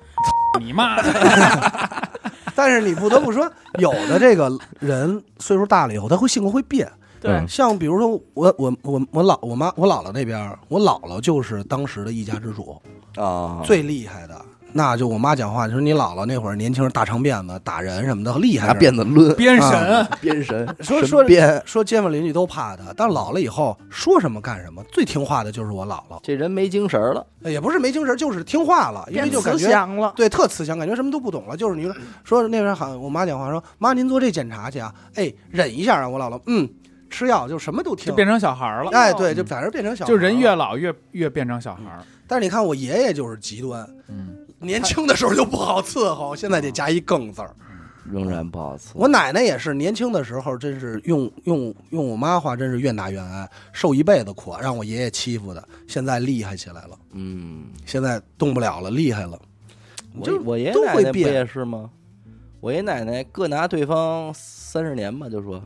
你妈！但是你不得不说，有的这个人岁数大了以后，他会性格会变。对嗯像比如说我我我我姥我妈我姥姥那边儿，我姥姥就是当时的一家之主，啊，最厉害的。那就我妈讲话，就说你姥姥那会儿年轻人大长辫子打人什么的厉害拿。辫子抡，鞭神啊，鞭神，说说鞭，说街坊邻居都怕他，但老了以后说什么干什么，最听话的就是我姥姥。这人没精神了。也不是没精神，就是听话了，因为就感觉祥了，对，特慈祥，感觉什么都不懂了。就是你说说那边好像我妈讲话说，妈您做这检查去啊，哎，忍一下啊。我姥姥嗯，吃药就什么都听就。变成小孩儿了。哎，对，就反正变成小孩儿，就人越老越越变成小孩儿。但是你看我爷爷就是极端，嗯，年轻的时候就不好伺候，现在得加一更字儿。仍然不好伺候。我奶奶也是年轻的时候，真是用用用我妈话，真是愿打愿挨，受一辈子苦，让我爷爷欺负的，现在厉害起来了，嗯，现在动不了了，厉害了。我就我爷爷都会奶奶不变也是吗？我爷爷奶奶各拿对方三十年吧，就说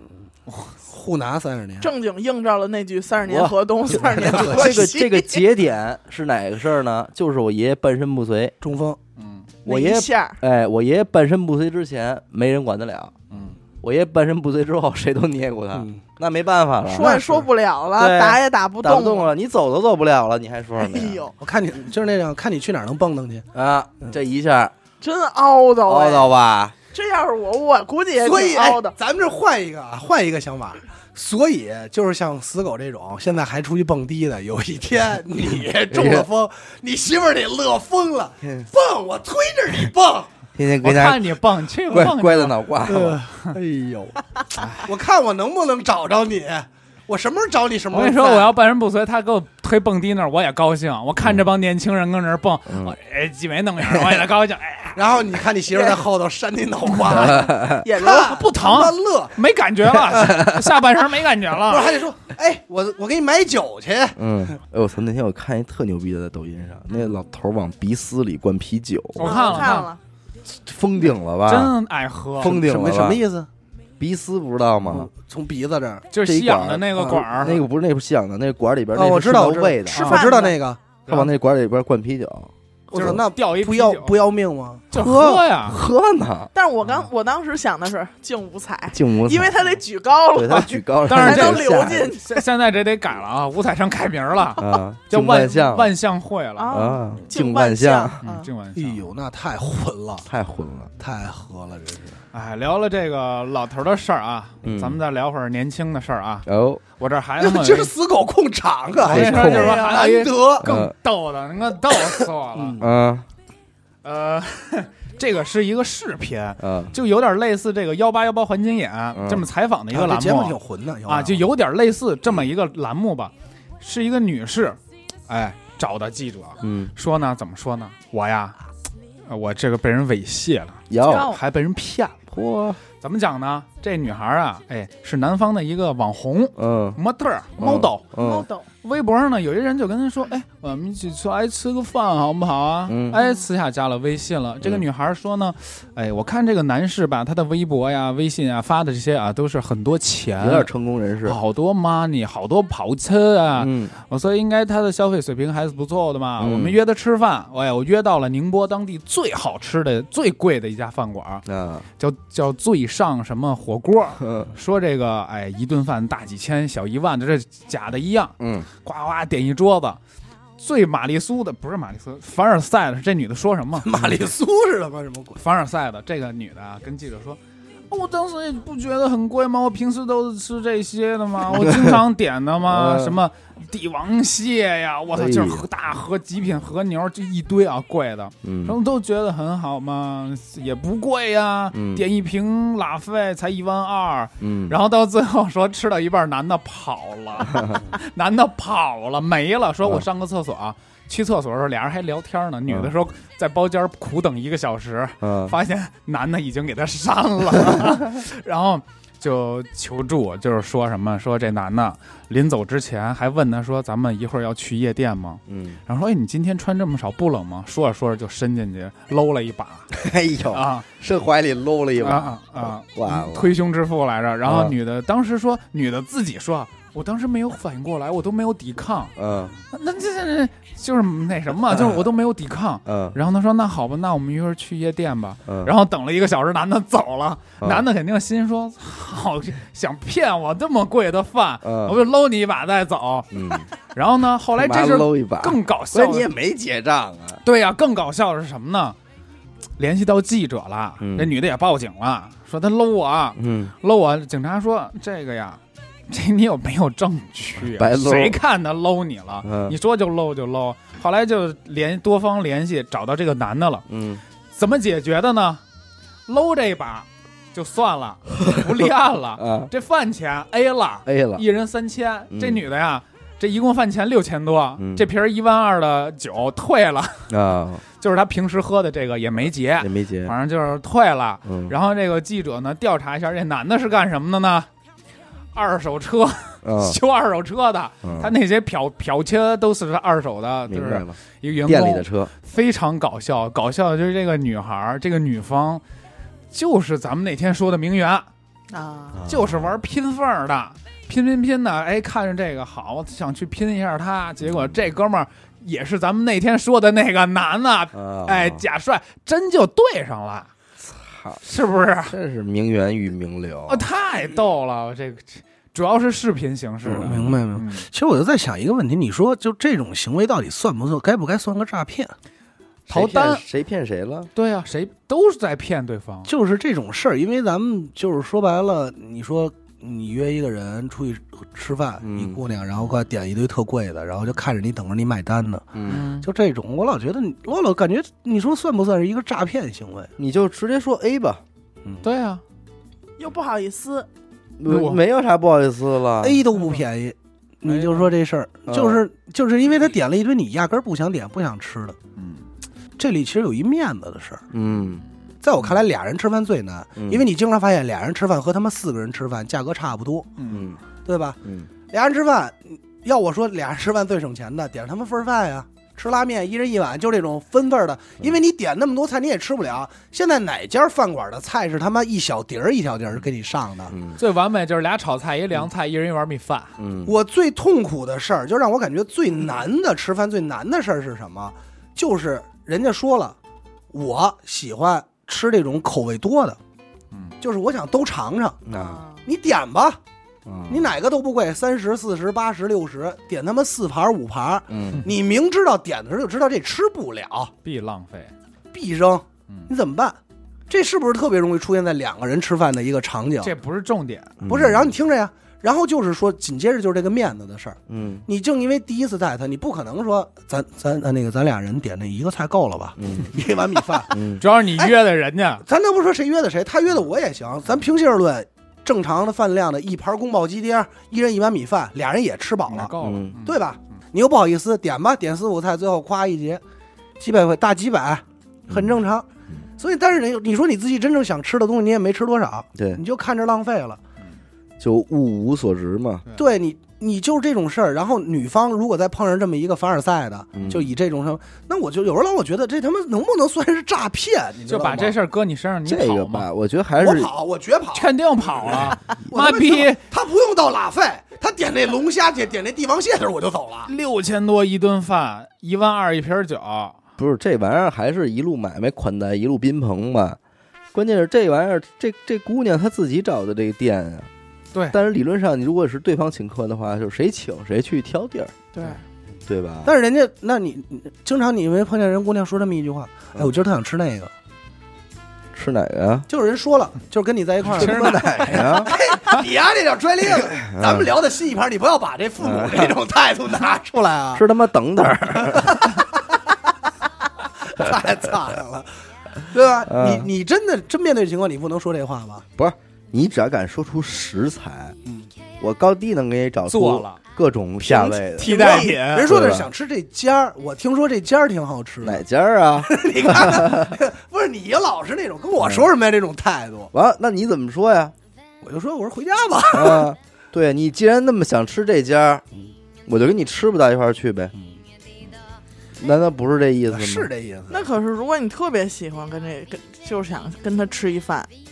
互拿三十年，正经应照了那句“三十年河东，三十年河这个西”。这个节点是哪个事儿呢？就是我爷爷半身不遂。中风，嗯。我爷爷下。哎，我爷爷半身不遂之前没人管得了，嗯，我爷爷半身不遂之后谁都捏过他，嗯，那没办法了，说也说不了了，打也打不动打不动。了，你走都走不了了，你还说哎什么呀？呦，我看你就是那种看你去哪儿能蹦蹬去，啊，这一下。真凹到凹哎！叨吧，这要是我，我估计也所以哎挺凹的。咱们这换一个啊，换一个想法。所以就是像死狗这种，现在还出去蹦迪的，有一天 你中了风，你媳妇儿得乐疯了，蹦我推着你蹦，我天天跟家看你蹦，去乖蹦乖的脑瓜子，哎呦，我看我能不能找着你，我什么时候找你什么时候。我跟你说，我要半身不遂，他给我推蹦迪那儿，我也高兴。我看这帮年轻人跟那儿蹦，嗯我哎挤眉弄眼儿，我也高兴。哎，然后你看你媳妇儿在后头扇你脑瓜子，也流看不疼乐，没感觉了，下半身没感觉了不是。还得说，哎，我我给你买酒去，嗯，哎，我操！那天我看一特牛逼的，在抖音上，那老头往鼻丝里灌啤酒，我看了看看了，封顶了吧？真爱喝，封顶什么了？什么意思？鼻丝不知道吗嗯？从鼻子这儿。就是吸氧的那个管儿，那个不是那不是吸氧的，那个管里边哦，那是我知道，我知道是味的，啊我知道那个。他往那管里边灌啤酒，就是那掉一不要不要命吗？就喝呀。喝呢，但是我刚我当时想的是敬五彩，净无因为他得举高对他了，举高了，但是这才能流进去现现在这得改了啊，五彩城改名了，啊，叫万象万象会了。啊，啊，竞净万象象，嗯，啊净万哎象。呦，那太混了，太混了。太喝了，这是。哎，聊了这个老头的事儿啊，嗯咱们再聊会儿年轻的事儿啊。哦，我这还他妈有一 今儿死狗控场啊，我跟你说，就是说还有一难得。更逗的，那个逗死我了。嗯嗯呃，这个是一个视频，嗯就有点类似这个幺八幺八环境眼这么采访的一个栏啊这节目挺目混的啊，就有点类似这么一个栏目吧。是一个女士，哎，找的记者嗯，说呢，怎么说呢？我呀，呃我这个被人猥亵了，还被人骗了。嚯，怎么讲呢？这女孩啊，哎，是南方的一个网红嗯模特儿 model。嗯 model 微博上呢，有一人就跟他说：“哎，我们一起出来吃个饭好不好啊？”嗯哎，私下加了微信了。这个嗯女孩说呢：“哎，我看这个男士吧，他的微博呀、微信啊发的这些啊，都是很多钱，有点成功人士，好多 money，好多跑车啊。嗯我说应该他的消费水平还是不错的嘛。嗯我们约他吃饭，哎，我约到了宁波当地最好吃的、最贵的一家饭馆，啊，叫叫最上什么火锅。嗯说这个哎，一顿饭大几千、小一万的，这假的一样。嗯呱呱点一桌子，最玛丽苏的不是玛丽苏，凡尔赛的。这女的说什么？玛丽苏是什么什么鬼？凡尔赛的这个女的啊，跟记者说。哦我当时也不觉得很贵吗？我平时都是吃这些的吗，我经常 点的嘛，嗯什么帝王蟹呀，我操，就是和大和极品和牛，这一堆啊，贵的，嗯。然后都觉得很好嘛，也不贵呀，嗯。点一瓶拉菲才一万二，嗯，然后到最后说吃到一半，男的跑了，男的跑了没了，说我上个厕所啊。去厕所的时候，俩人还聊天呢。女的说在包间苦等一个小时，嗯 发现男的已经给她删了，然后就求助，就是说什么说这男的临走之前还问他说：“咱们一会儿要去夜店吗嗯，？”然后说：“哎，你今天穿这么少不冷吗？”说着说着就伸进去搂了一把 哎呦，啊伸怀里搂了一把，啊啊！完了推胸之腹来着。然后啊女的当时说，女的自己说。我当时没有反应过来，我都没有抵抗，嗯那这这这就是那什么，就是我都没有抵抗。嗯然后他说：“那好吧，那我们一会儿去夜店吧。”嗯，然后等了一个小时，男的走了，嗯男的肯定心说：“好，想骗我这么贵的饭，嗯我就搂你一把再走。嗯，”然后呢，后来妈这是更搞笑你也没结账啊，对呀、更搞笑的是什么呢？联系到记者了，嗯这女的也报警了，说她搂我，嗯搂我。警察说这个呀，这你有没有证据啊？白搂谁看他搂你了？嗯你说就搂就搂。后来就联多方联系，找到这个男的了。嗯怎么解决的呢？搂这一把就算了，不立案了。啊这饭钱 A 了，，A 了一，人三千。嗯这女的呀，这一共饭钱六千多，嗯这瓶儿一万二的酒退了，啊，就是他平时喝的这个也没结也，没结，反正就是退了。嗯，然后这个记者呢调查一下，这男的是干什么的呢？二手车嗯 修二手车的，嗯。他那些漂漂车都是二手的，就是一个员工，店里的车，非常搞笑。搞笑的就是这个女孩儿，这个女方就是咱们那天说的名媛，啊，就是玩拼缝儿的，拼拼拼的。哎，看着这个好，想去拼一下他，结果这哥们儿也是咱们那天说的那个男的，啊，哎，贾帅真就对上了，操，是不是？真是名媛与名流啊，，太逗了！这个主要是视频形式的，嗯明白明白。嗯其实我就在想一个问题，你说就这种行为到底算不算，该不该算个诈骗？逃单谁骗谁了？对啊，谁都是在骗对方。就是这种事儿，因为咱们就是说白了，你说你约一个人出去吃饭，嗯。一姑娘，然后过来点一堆特贵的，然后就看着你等着你买单呢，嗯，就这种，我老觉得你，我老感觉你说算不算是一个诈骗行为？你就直接说 A 吧，嗯。对啊，又不好意思，我没有啥不好意思了。A 都不便宜，你就说这事儿，嗯。就是就是因为他点了一堆你压根儿不想点、不想吃的，嗯，这里其实有一面子的事儿。嗯，在我看来，俩人吃饭最难，嗯因为你经常发现俩人吃饭和他们四个人吃饭价格差不多，对吧？嗯俩人吃饭，要我说俩人吃饭最省钱的，点上他们份儿饭呀，吃拉面一人一碗，就这种分份儿的，因为你点那么多菜你也吃不了。现在哪家饭馆的菜是他妈一小碟儿一小碟儿给你上的？嗯最完美就是俩炒菜，一凉菜，一人一碗米饭。嗯，我最痛苦的事儿，就让我感觉最难的吃饭最难的事儿是什么？就是人家说了，我喜欢吃这种口味多的，嗯，就是我想都尝尝。啊，你点吧，嗯你哪个都不贵，三十、四十、八十、六十，点他妈四盘儿五盘儿，嗯你明知道点的时候就知道这吃不了，必浪费。必扔，嗯，你怎么办？这是不是特别容易出现在两个人吃饭的一个场景？这不是重点。不是，然后你听着呀，然后就是说，紧接着就是这个面子的事儿。嗯你正因为第一次带他，你不可能说咱咱呃那个咱俩人点那一个菜够了吧？嗯一碗米饭，嗯主要是你约的人家，咱都不说谁约的谁，他约的我也行。咱平心而论，正常的饭量的一盘宫保鸡丁，一人一碗米饭，俩人也吃饱了，够了对吧？你又不好意思点吧，点四五菜，最后夸一结，几百块大几百，很正常。所以，但是你你说你自己真正想吃的东西，你也没吃多少，对，你就看着浪费了。就物无所值嘛。对你，你就是这种事儿。然后女方如果再碰上这么一个凡尔赛的，嗯就以这种什么那我就有时候老我觉得这他妈能不能算是诈骗？你知道吗就把这事儿搁你身上，你这个跑吗？吧，我觉得还是我跑，我绝跑。肯定跑 了，我他妈妈逼知道他不用到拉菲，他点那龙虾点点那帝王蟹的时候我就走了。六千多一顿饭，一万二一瓶酒，不是这玩意儿还是一路买卖款待一路宾朋嘛？关键是这玩意儿，这这姑娘她自己找的这个店啊。对但是理论上，你如果是对方请客的话，就是谁请谁去挑地儿，对，对吧？但是人家，那你你经常你没碰见人姑娘说这么一句话？哎，我今儿特想吃那个，吃哪个呀？就是人说了，就是跟你在一块儿。吃哪个呀？你呀，这叫拽咧子。咱们聊的新一盘，你不要把这父母这种态度拿出来啊！是他妈等等儿，太惨了，对吧？嗯你你真的真面对情况，你不能说这话吧？不是你只要敢说出食材，嗯，我高低能给你找出做了各种价位的。替代品。人说的是想吃这家儿，我听说这家儿挺好吃的。哪家儿啊？你看看，不是你老是那种跟我说什么呀？这种态度，完了，那你怎么说呀？我就说我说回家吧。啊，对你既然那么想吃这家，我就跟你吃不到一块儿去呗。难道不是这意思吗？是这意思。那可是如果你特别喜欢跟这跟，就是想跟他吃一饭，他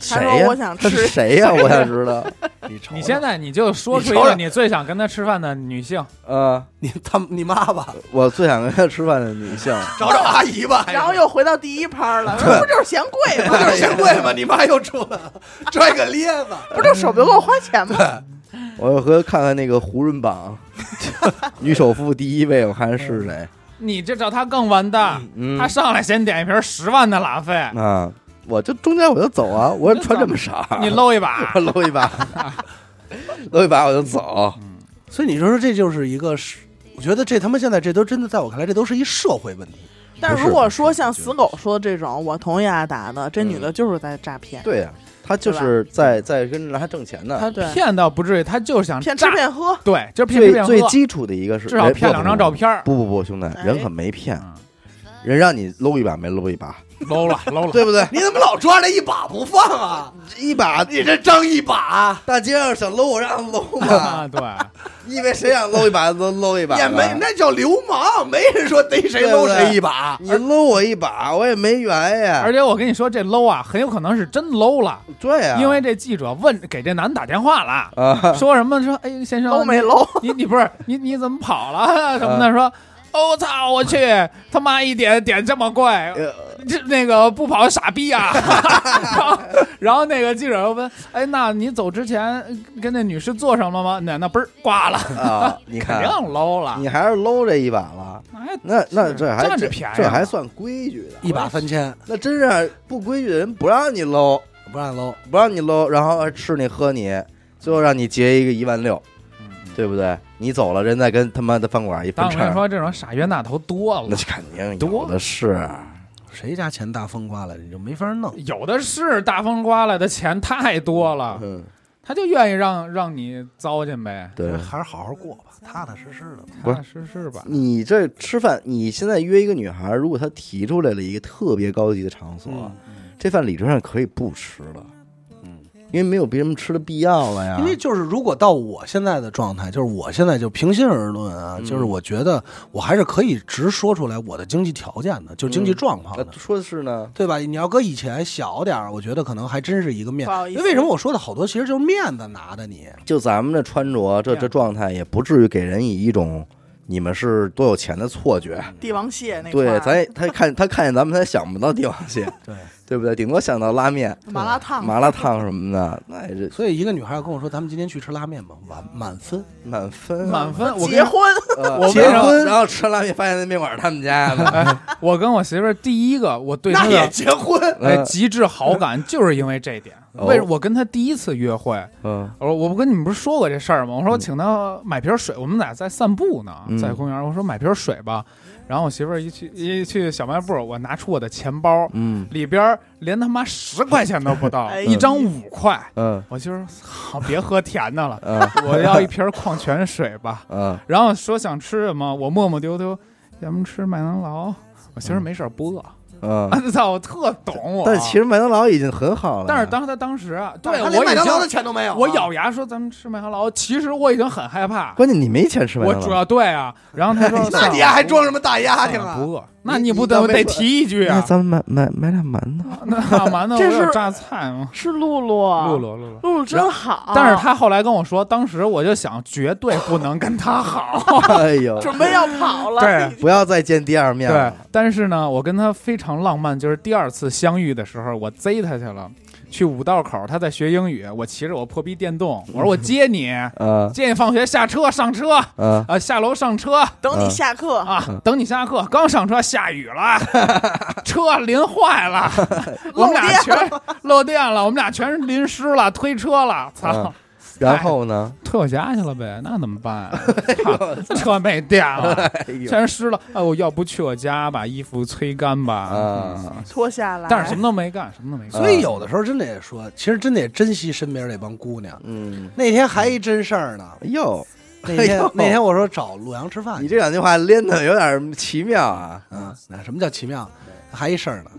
谁呀？是吃谁呀？我想知道。你你现在你就说出一你最想跟他吃饭的女性，呃，你他你妈吧，我最想跟他吃饭的女性，找找阿姨吧。然后又回到第一趴了，那不就是嫌贵吗？不就是嫌贵吗？你妈又出来了，拽个咧子。不就舍不得给我花钱吗？我要和看看那个胡润榜女首富第一位，我看是谁。你这找他更完蛋。嗯他上来先点一瓶十万的拉菲，啊，我就中间我就走啊，我穿这么少，你搂一把。我，搂一把，搂一把我就走。所以你说说，这就是一个是，我觉得这他妈现在这都真的，在我看来，这都是一社会问题。但是如果说像死狗说的这种，我同意阿达的，这女的就是在诈骗，对呀，他就是在在跟着他挣钱呢。他对。骗倒不至于，他就是想骗吃，骗喝，对，就是骗吃最骗喝，最基础的一个是至少骗两张照。片，不不不，兄弟，哎。人可没骗，嗯人让你搂一把没搂一把，搂了搂了，对不对？你怎么老抓着一把不放啊？一把你这张一把大街上想搂我让搂嘛，啊，对，你以为谁想搂一把都搂一把？也没，那叫流氓，没人说逮谁搂谁一把。你搂我一把，我也没缘呀。而且我跟你说，这搂啊，很有可能是真搂了，对啊，因为这记者问给这男的打电话了，啊，说什么说，哎，先生，搂没搂？你你不是你你怎么跑了 什么的？说，哦我操，我去，他妈一点点这么贵，呃这那个不跑傻逼啊！然后然后那个记者又问，哎，那你走之前跟那女士做上了吗？那那嘣儿挂了，啊，你看肯定，搂了。你还是搂这一把了。哎，那那这还这占着便宜这还算规矩的。一把三千，那真是不规矩的人不让你搂，不让搂。不让你搂，然后还吃你喝你，最后让你结一个一万六，嗯对不对？你走了，人再跟他妈的饭馆一分成，但我跟你说，这种傻冤大头多了，那肯定多有的是。谁家钱大风刮来的，你就没法弄。有的是大风刮来的钱太多了，嗯，他就愿意让让你糟践呗，对。还是好好过吧，踏踏实实的。踏踏实实吧。你这吃饭，你现在约一个女孩，如果她提出来了一个特别高级的场所，这饭理论上可以不吃了，嗯，因为没有别人吃的必要了呀。因为就是如果到我现在的状态，就是我现在就平心而论啊，嗯就是我觉得我还是可以直说出来我的经济条件的，就经济状况说的是呢，对吧？你要搁以前小点儿，我觉得可能还真是一个面不。好意思，因为为什么我说的好多其实就是面子拿的你，就咱们这穿着，这这状态，也不至于给人以一种你们是多有钱的错觉。帝王蟹那块对，儿咱也他看他看见咱们，他想不到帝王蟹，对。对不对？顶多想到拉面、麻辣烫，麻辣烫什么的，那也是所以一个女孩跟我说，咱们今天去吃拉面吧，满满分。满分。满分，我结婚，呃我结婚，然后吃拉面，发现那面馆是他们家的。我跟我媳妇儿第一个我对她那也结婚，极致好感，就是因为这一点。哦为我跟她第一次约会，嗯我说我不跟你们不是说过这事儿吗？我说我请她买瓶水，我们俩在散步呢，嗯在公园。我说买瓶水吧，然后我媳妇儿一去一去小卖部，我拿出我的钱包，嗯里边连他妈十块钱都不到，哎一张五块。嗯我媳妇儿好，别喝甜的了，嗯 我要一瓶矿泉水吧。嗯然后说想吃什么，我磨磨丢丢，咱们吃麦当劳。我媳妇儿没事儿不饿，嗯，操，我特懂我。但其实麦当劳已经很好了。但是当时他当时啊，对他连麦当劳的钱都没有啊，我咬牙说咱们吃麦当劳，其实我已经很害怕。关键你没钱吃麦当劳，我主要对啊，然后他说 那你还装什么大丫挺啊？不饿，那你你不得得提一句啊？那咱们买买买俩馒头。那馒头这是榨菜吗？是露露，露露露露。露露真好。但是他后来跟我说，当时我就想，绝对不能跟他好。哎呦，准备要跑了，对不要再见第二面对了。，但是呢，我跟他非常浪漫，就是第二次相遇的时候，我贼他去了，去五道口，他在学英语，我骑着我破逼电动，我说我接你，嗯。接你放学下车上车，嗯。啊，下楼上车。等你下课，啊，等你下课，刚上车下雨了，车淋坏了，我们俩全漏电了，我们俩全是淋湿了，推车了，操。嗯，然后呢？退我家去了呗，那怎么办啊？操车没电了。全湿了，哎，我要不去我家把衣服吹干吧？啊嗯脱下来。但是什么都没干，什么都没干。所以有的时候真得说，其实真得珍惜身边这帮姑娘。嗯，那天还一真事儿呢，哎呦，那天哎那天我说找陆阳吃饭，你这两句话连的有点奇妙啊。嗯，那什么叫奇妙？还一事儿呢，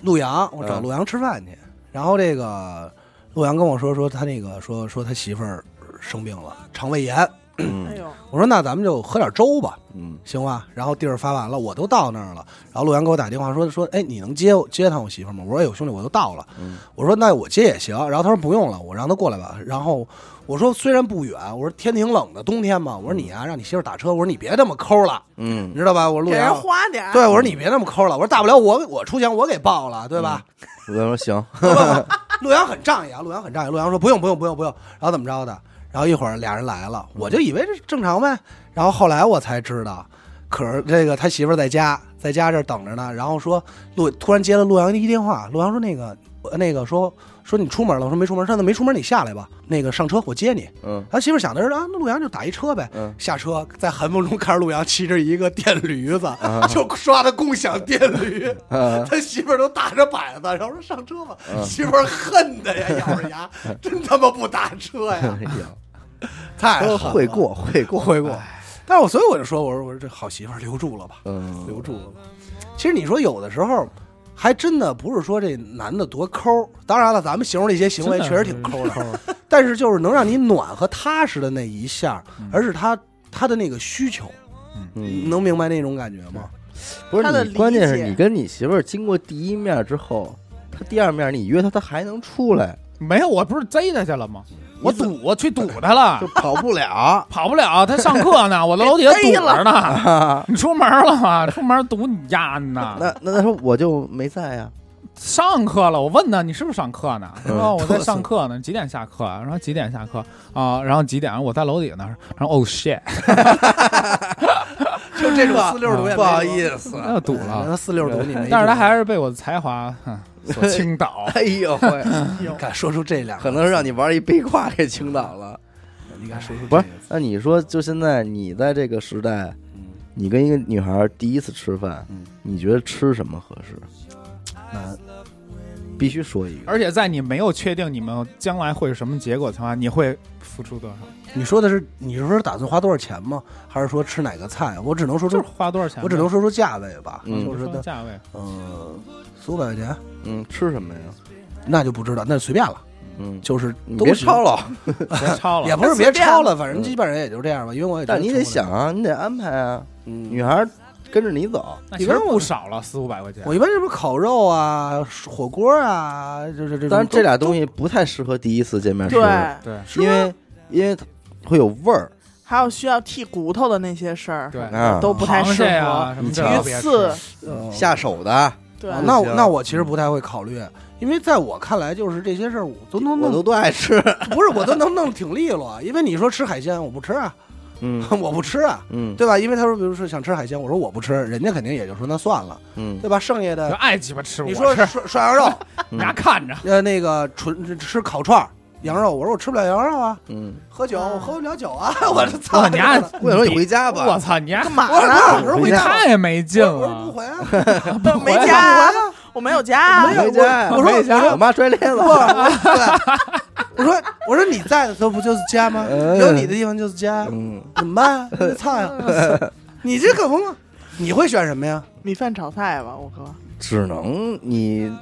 陆阳，我找嗯陆阳吃饭去，然后这个陆阳跟我说说他那个说说他媳妇儿生病了，肠胃炎。哎嗯呦，我说那咱们就喝点粥吧，嗯行吧？然后地儿发完了，我都到那儿了。然后洛阳给我打电话说说，哎，你能接接趟我媳妇儿吗？我说哎呦兄弟，我都到了。嗯我说那我接也行。然后他说不用了，我让他过来吧。然后我说虽然不远，我说天挺冷的，冬天嘛。我说你啊，让你媳妇儿打车。我说你别这么抠了，嗯你知道吧？我说洛阳，花点儿。对我说你别那么抠了。我说大不了我我出钱我给报了，对吧？我跟他说行，洛，阳很仗义啊，洛阳很仗义。洛阳说不用不用不用不用，然后怎么着的？然后一会儿俩人来了，我就以为这正常呗。然后后来我才知道，可是这个他媳妇在家，在家这等着呢。然后说陆突然接了洛阳一电话，洛阳说那个那个说说你出门了，我说没出门，上次没出门你下来吧，那个上车我接你。嗯他媳妇儿想的是啊，那陆阳就打一车呗。嗯下车在寒风中看着陆阳骑着一个电驴子，啊就刷的共享电驴。啊他媳妇儿都打着摆子，然后说上车吧。嗯媳妇儿恨的呀，咬着牙，真他妈不打车呀，哎呦，太会过会过会过。但是我所以我就说，我说我说这好媳妇儿留住了吧，嗯，留住了吧。其实你说有的时候。还真的不是说这男的多抠，当然了，咱们形容这些行为确实挺抠的，但是就是能让你暖和踏实的那一下，而是他他的那个需求，嗯，能明白那种感觉吗？不是你，关键是你跟你媳妇儿经过第一面之后，他第二面你约他，他还能出来，没有，我不是贼他去了吗？我堵，我去堵他了就，跑不了。跑不了，他上课呢，我在楼底下堵着呢。啊你出门了吗？出门堵你家呢？那那他说我就没在呀，上课了，我问他你是不是上课呢？他嗯说我在上 课呢，几点下课啊？然后几点下课啊？然后几点？我在楼底下呢。然后 oh shit，就这种四六堵也不好，意思，那就堵了。那四六堵你没，但是他还是被我的才华哼所倾倒。哎呦喂，敢说出这两个，可能是让你玩一背胯给青岛了。你敢说出不是，那你说就现在你在这个时代，嗯你跟一个女孩第一次吃饭，嗯你觉得吃什么合适？难，必须说一个。而且在你没有确定你们将来会是什么结果的情况下，你会付出多少？你说的是你是说打算花多少钱吗？还是说吃哪个菜？我只能说就是出，花多少钱？我只能说出价位吧，嗯就是价位。嗯，四五百块钱，嗯，吃什么呀？那就不知道，那随便了，嗯，就是你别抄了，别抄了，也不是别随便超了，反正基本上也就这样吧，因为我也但你得想，啊，你得安排啊，嗯，女孩跟着你走。那其实不少了，四五百块钱。我一般是不是烤肉啊、火锅啊，就是这种。当然，这俩东西西不太适合第一次见面吃，对，对因为因为它会有味儿。还有需要剔骨头的那些事儿，对，啊都不太螃适蟹啊合。什么鱼这都别吃刺，嗯下手的，对啊，那我那我其实不太会考虑，因为在我看来，就是这些事儿我都能弄，我都都爱吃。不是我都能弄挺利落。因为你说吃海鲜，我不吃啊，嗯 我不吃啊，嗯对吧？因为他说，比如说想吃海鲜，我说我不吃，人家肯定也就说那算了，嗯对吧？剩下就的爱鸡巴吃，你说，涮涮羊肉，你家看着。呃，那个纯吃烤串羊肉，我说我吃不了羊肉啊，嗯，喝酒我喝不了酒啊，嗯 我这操哇，你丫我想说你回家吧我操，你丫干嘛我说呢？你我说回家，太没劲了我说不。回啊，没回家，我没有家，没有家。我说我妈摔裂不，了。我说我说你在的时候不就是家吗？嗯有你的地方就是家，嗯，怎么办啊？你操呀！你这可不嘛？你会选什么呀？米饭炒菜吧，我哥。只能你，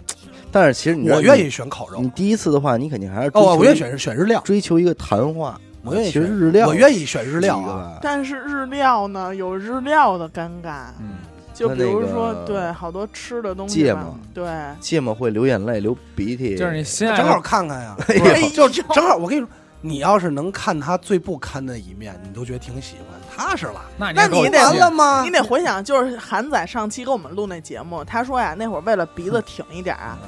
但是其实你我愿意选烤肉你，第一次的话，你肯定还是追哦，我愿意选选日料，追求一个谈话。我愿意选日料，我愿意选日料。但是日料呢，有日料的尴尬，嗯，就比如那说，个对，好多吃的东西吧芥末。对，芥末会流眼泪、流鼻涕，就是你心爱正好的看看呀，哎就正好我跟你说，你要是能看他最不堪的一面，你都觉得挺喜欢，踏实了。那那你完了吗？你？得回想，就是韩仔上期给我们录那节目，他说呀，那会儿为了鼻子挺一点啊，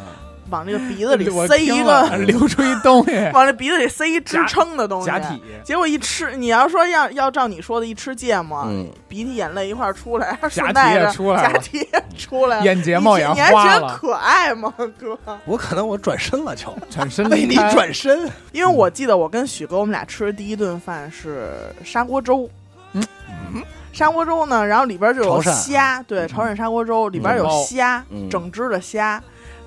往这个鼻子里 塞一个，流出一东西，往这鼻子里塞一支撑的东西，假体，结果一吃，你要说要要照你说的，一吃芥末，嗯，鼻涕眼泪一块儿出来，假体顺带着也出来了假体也出来了，眼睫毛也你你还觉花了，得可爱吗，哥？我可能我转身了就，转身为你转身。因为我记得我跟许哥我们俩吃的第一顿饭是砂锅粥，嗯砂锅粥呢，然后里边就有虾，对，潮汕砂锅粥里边有虾，嗯整只的虾，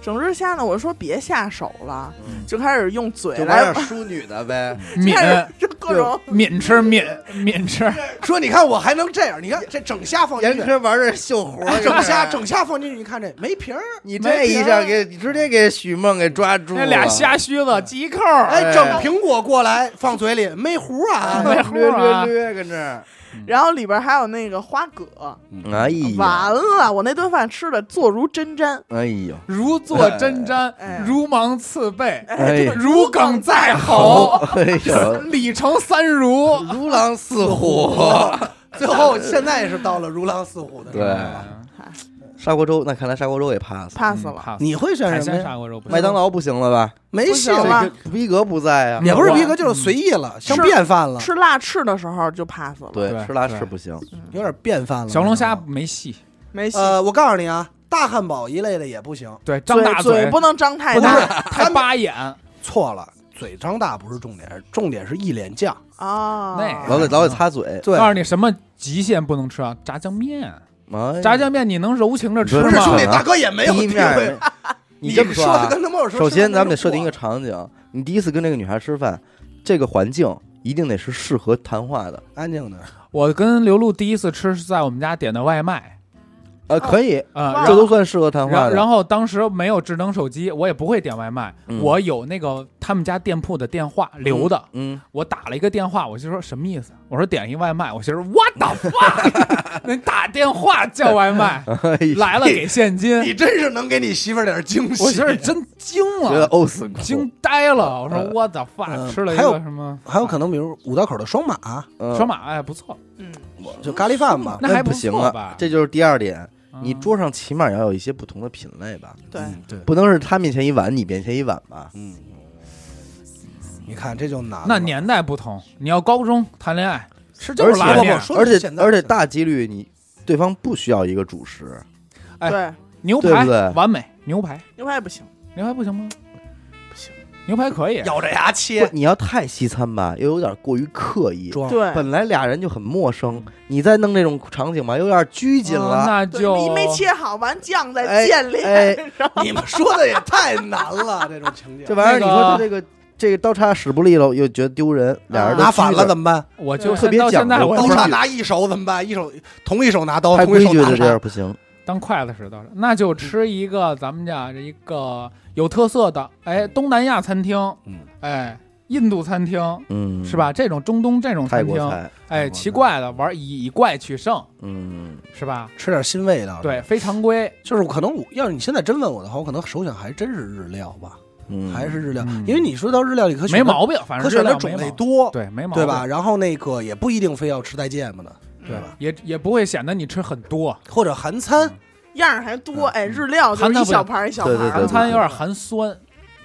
整只虾呢，我说别下手了，嗯就开始用嘴就来玩点淑女的呗。抿开始就各种抿吃抿抿吃，说你看我还能这样，你看这整虾放进去，严科玩点秀活，整虾整虾放进去，你看这没皮儿，你这一下给直接给许梦给抓住了，那俩虾须子系扣，哎，整苹果过来放嘴里没核啊，没啊略略跟这儿，然后里边还有那个花蛤，哎呀，完了，我那顿饭吃的坐如针毡，哎呦，如坐针毡哎，如芒刺背，哎，如鲠在喉，哎呦，里成三如。如狼似虎。最后现在是到了如狼似虎的对。了。砂锅粥，那看来砂锅粥也 pass。pass 了。嗯你会选海什么呀？砂锅粥不行，麦当劳不行了吧？没戏不行了逼格不在啊。也不是我逼格，就是随意了，像便饭了，吃辣翅的时候就 pass 了，对，对吃辣对翅不行。有点便饭了。小龙虾没戏，没戏。呃，我告诉你啊，大汉堡一类的也不行，对，张大嘴不能张太大 太扒眼，错了，嘴张大不是重点，重点是一脸酱。啊。那老得老得擦嘴。对，告诉你什么极限不能吃啊？炸酱面，哎炸酱面你能柔情着吃不不是兄弟，大哥也没有第一地位面。你这么说跟他妈我说，首先咱们得设定一个场场景，你第一次跟这个女孩吃饭，这个环境一定得是适合谈话的。安静的，我跟刘露第一次吃是在我们家点的外卖，呃，可以，呃，哇然后这都算适合谈话的。然然后当时没有智能手机，我也不会点外卖，嗯我有那个他们家店铺的电话留的，嗯，我打了一个电话，我就说什么意思？我说点一外卖，我媳妇说 What the fuck？你打电话叫外卖 来了给现金，你真是能给你媳妇儿点惊喜。我媳妇儿真惊觉得了，呕死过惊呆了。我说 What the fuck？嗯吃了一还有个什么还有可能，比如五道口的双马，嗯双马？哎，不错，嗯，就咖喱饭嘛。那还不行啊错吧，？这就是第二点，你嗯。桌上起码要有一些不同的品类吧，对，嗯对，不能是他面前一碗，你面前一碗吧？嗯，你看这就难了。那年代不同，你要高中谈恋爱吃就而且是拉面而且而且大几率你对方不需要一个主食，哎对，牛排对不对？完美，牛排。牛排不行，牛排不行吗？牛排可以，咬着牙切，你要太西餐吧，又有点过于刻意。装对，本来俩人就很陌生，你再弄这种场景吧，又有点拘谨嗯了。对那就你没切好，完酱在哎溅脸哎上，你们说的也太难了，这种情景。这玩意儿，你说他这个这个刀叉使不利落，又觉得丢人，俩人拿反了怎么办？我就特别讲究刀叉拿一手怎么办？一手同一手拿刀，同一手拿规矩的这样叉。不行。当筷子使倒是，那就吃一个咱们家这一个有特色的，哎，东南亚餐厅，嗯，哎，印度餐厅嗯，是吧？？这种中东这种泰餐厅，国，哎，奇怪的玩以以怪取胜嗯，是吧？吃点新味道。对，，非常规，就是可能我要是你现在真问我的话，我可能首选还真是日料吧，嗯，还是日料嗯，因为你说到日料，里可选没毛病，反正可选的种类多，对，没毛病，对吧？？然后那个也不一定非要吃带芥末的，对吧？也也不会显得你吃很多，或者韩餐，样儿还多，哎，日料就一小盘儿一小盘韩餐有点寒酸，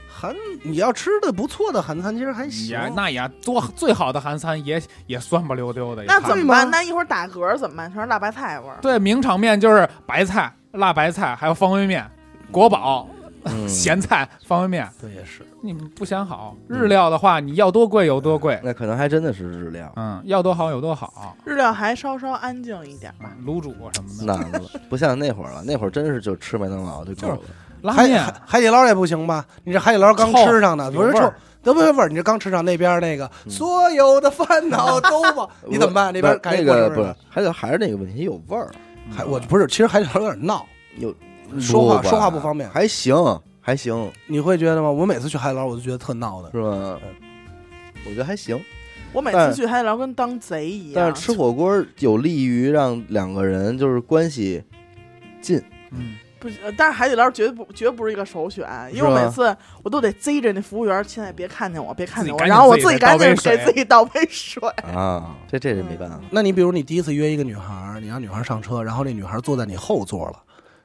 韩你要吃的不错的韩餐，其实还行。也那也多最好的韩餐也也酸不溜丢的，那怎么办？那一会儿打嗝怎么办？全是辣白菜味儿。对，名场面就是白菜、辣白菜，还有方便面、国宝、嗯 咸菜、方便面。对，也是。你们不想好，日料的话，你要多贵有多贵，那可能还真的是日料，嗯，要多好有多好，日料还稍稍安静一点吧。卤煮什么的，难了，不像那会儿了，那会儿真是就吃麦当劳就够了。海拉面海海底捞也不行吧？你这海底捞刚臭吃上的，不是臭有味儿，都不是味儿。你这刚吃上那边那个，嗯所有的烦恼都忘，你怎么办？那边那赶紧过生日个不是，还有还是那个问题有味儿，还我不是，其实海底捞有点闹，有说话说话不方便，还行还行你会觉得吗？我每次去海底捞，我都觉得特闹的。是吧？我觉得还行，我每次去海底捞跟当贼一样。但是吃火锅有利于让两个人就是关系近，嗯，不，呃但是海底捞绝对不绝不是一个首选，因为我每次我都得贼着那服务员，现在别看见我，别看见我，然后我自己赶紧给自己倒杯水。啊，这这是没办法。那你比如你第一次约一个女孩儿，你让女孩儿上车，然后那女孩儿坐在你后座了，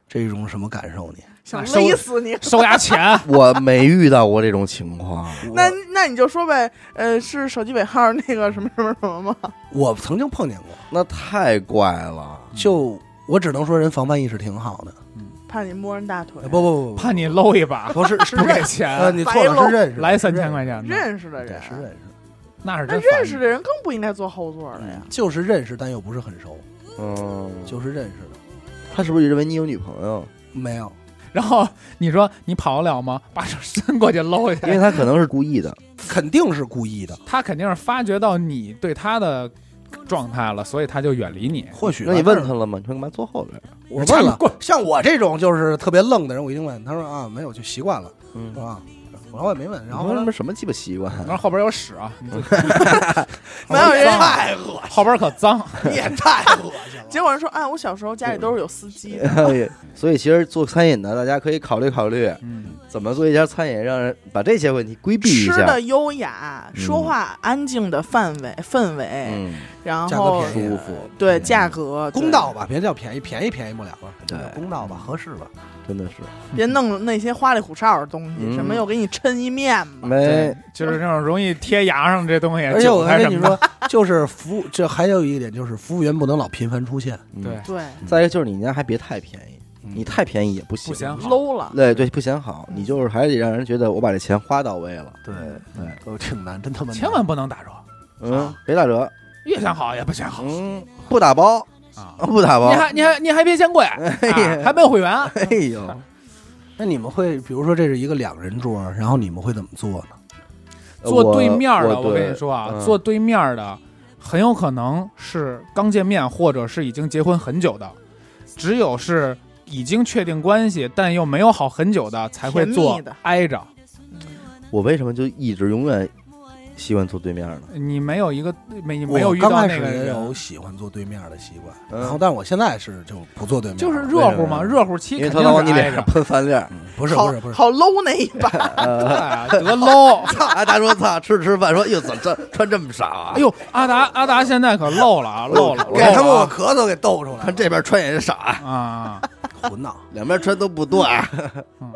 这一种什么感受你？想勒死你。收牙钱，我没遇到过这种情况，那那你就说呗，呃，是手机尾号那个什么什么什么吗？我曾经碰见过，那太怪了。就我只能说人防范意识挺好的。怕你摸人大腿，不不不不，怕你搂一把，不是是 不给钱，你错了，是认识，来三千块钱，认识的人，对是认识，那那是真认识的人更不应该坐后座了呀。就是认识，但又不是很熟，嗯，就是认识的，他是不是也认为你有女朋友？没有。然后你说你跑得了吗？把手伸过去搂一下因为，他可能是故意的。肯定是故意的，他肯定是发觉到你对他的状态了，所以他就远离你。或许那你问他了吗？你说干嘛坐后边？我问了过，像我这种就是特别愣的人，我一定问，他说啊，没有，就习惯了，嗯是，吧？然后我也没问，然然后什么什么鸡巴习惯？然后后边有屎啊，没有人太恶心后边可脏。你也太恶心了。结果人说，哎，我小时候家里都是有司机的，所以其实做餐饮的，大家可以考虑考虑嗯，怎么做一家餐饮，让人把这些问题规避一下？吃的。优雅，嗯。说话安静的范围氛围，嗯，然价格后便宜。舒服，对嗯。价格公道吧，别叫便宜，便宜便宜不了了，对。公道吧，合适吧。真的是。别弄那些花里胡哨的东西，嗯。什么又给你抻一面子，没，就是那种容易贴牙上这东西，而且我还跟你说，就是服务，这还有一点就是服务员不能老频繁出现，嗯。对。对。再一个就是你家还别太便宜，你太便宜也不行，不显好。，low 了。对对，不显好，你就是还得让人觉得我把这钱花到位了。对对，都挺难，真他妈千万不能打折，嗯，别打折，越想好也不显好。嗯，不打包，啊！不打包。你。还你还你还别嫌贵，啊还没有会员，哎呦，那你们会，比如说这是一个两人桌，然后你们会怎么做呢？坐对面的，我我跟你说啊，嗯。坐对面的很有可能是刚见面，或者是已经结婚很久的，只有是已经确定关系但又没有好很久的才会坐挨着。我为什么就一直永远喜欢坐对面呢？你没有一个没你我没有遇到那个开始也有，喜欢坐对面的习惯，嗯然后但我现在是就不坐对面，就是热乎嘛，热乎期因为肯定他往你是挨着脸上。喷饭粒不是不是不是，好 low 那一把，得搂！操！阿达说：“操，吃着吃饭说，哟，怎么这穿这么少啊？哎呦，阿达阿达现在可露了啊，露了，给他们我漏了啊咳嗽给逗出来了，看这边穿也是傻，啊！混闹，两边穿都不断嗯，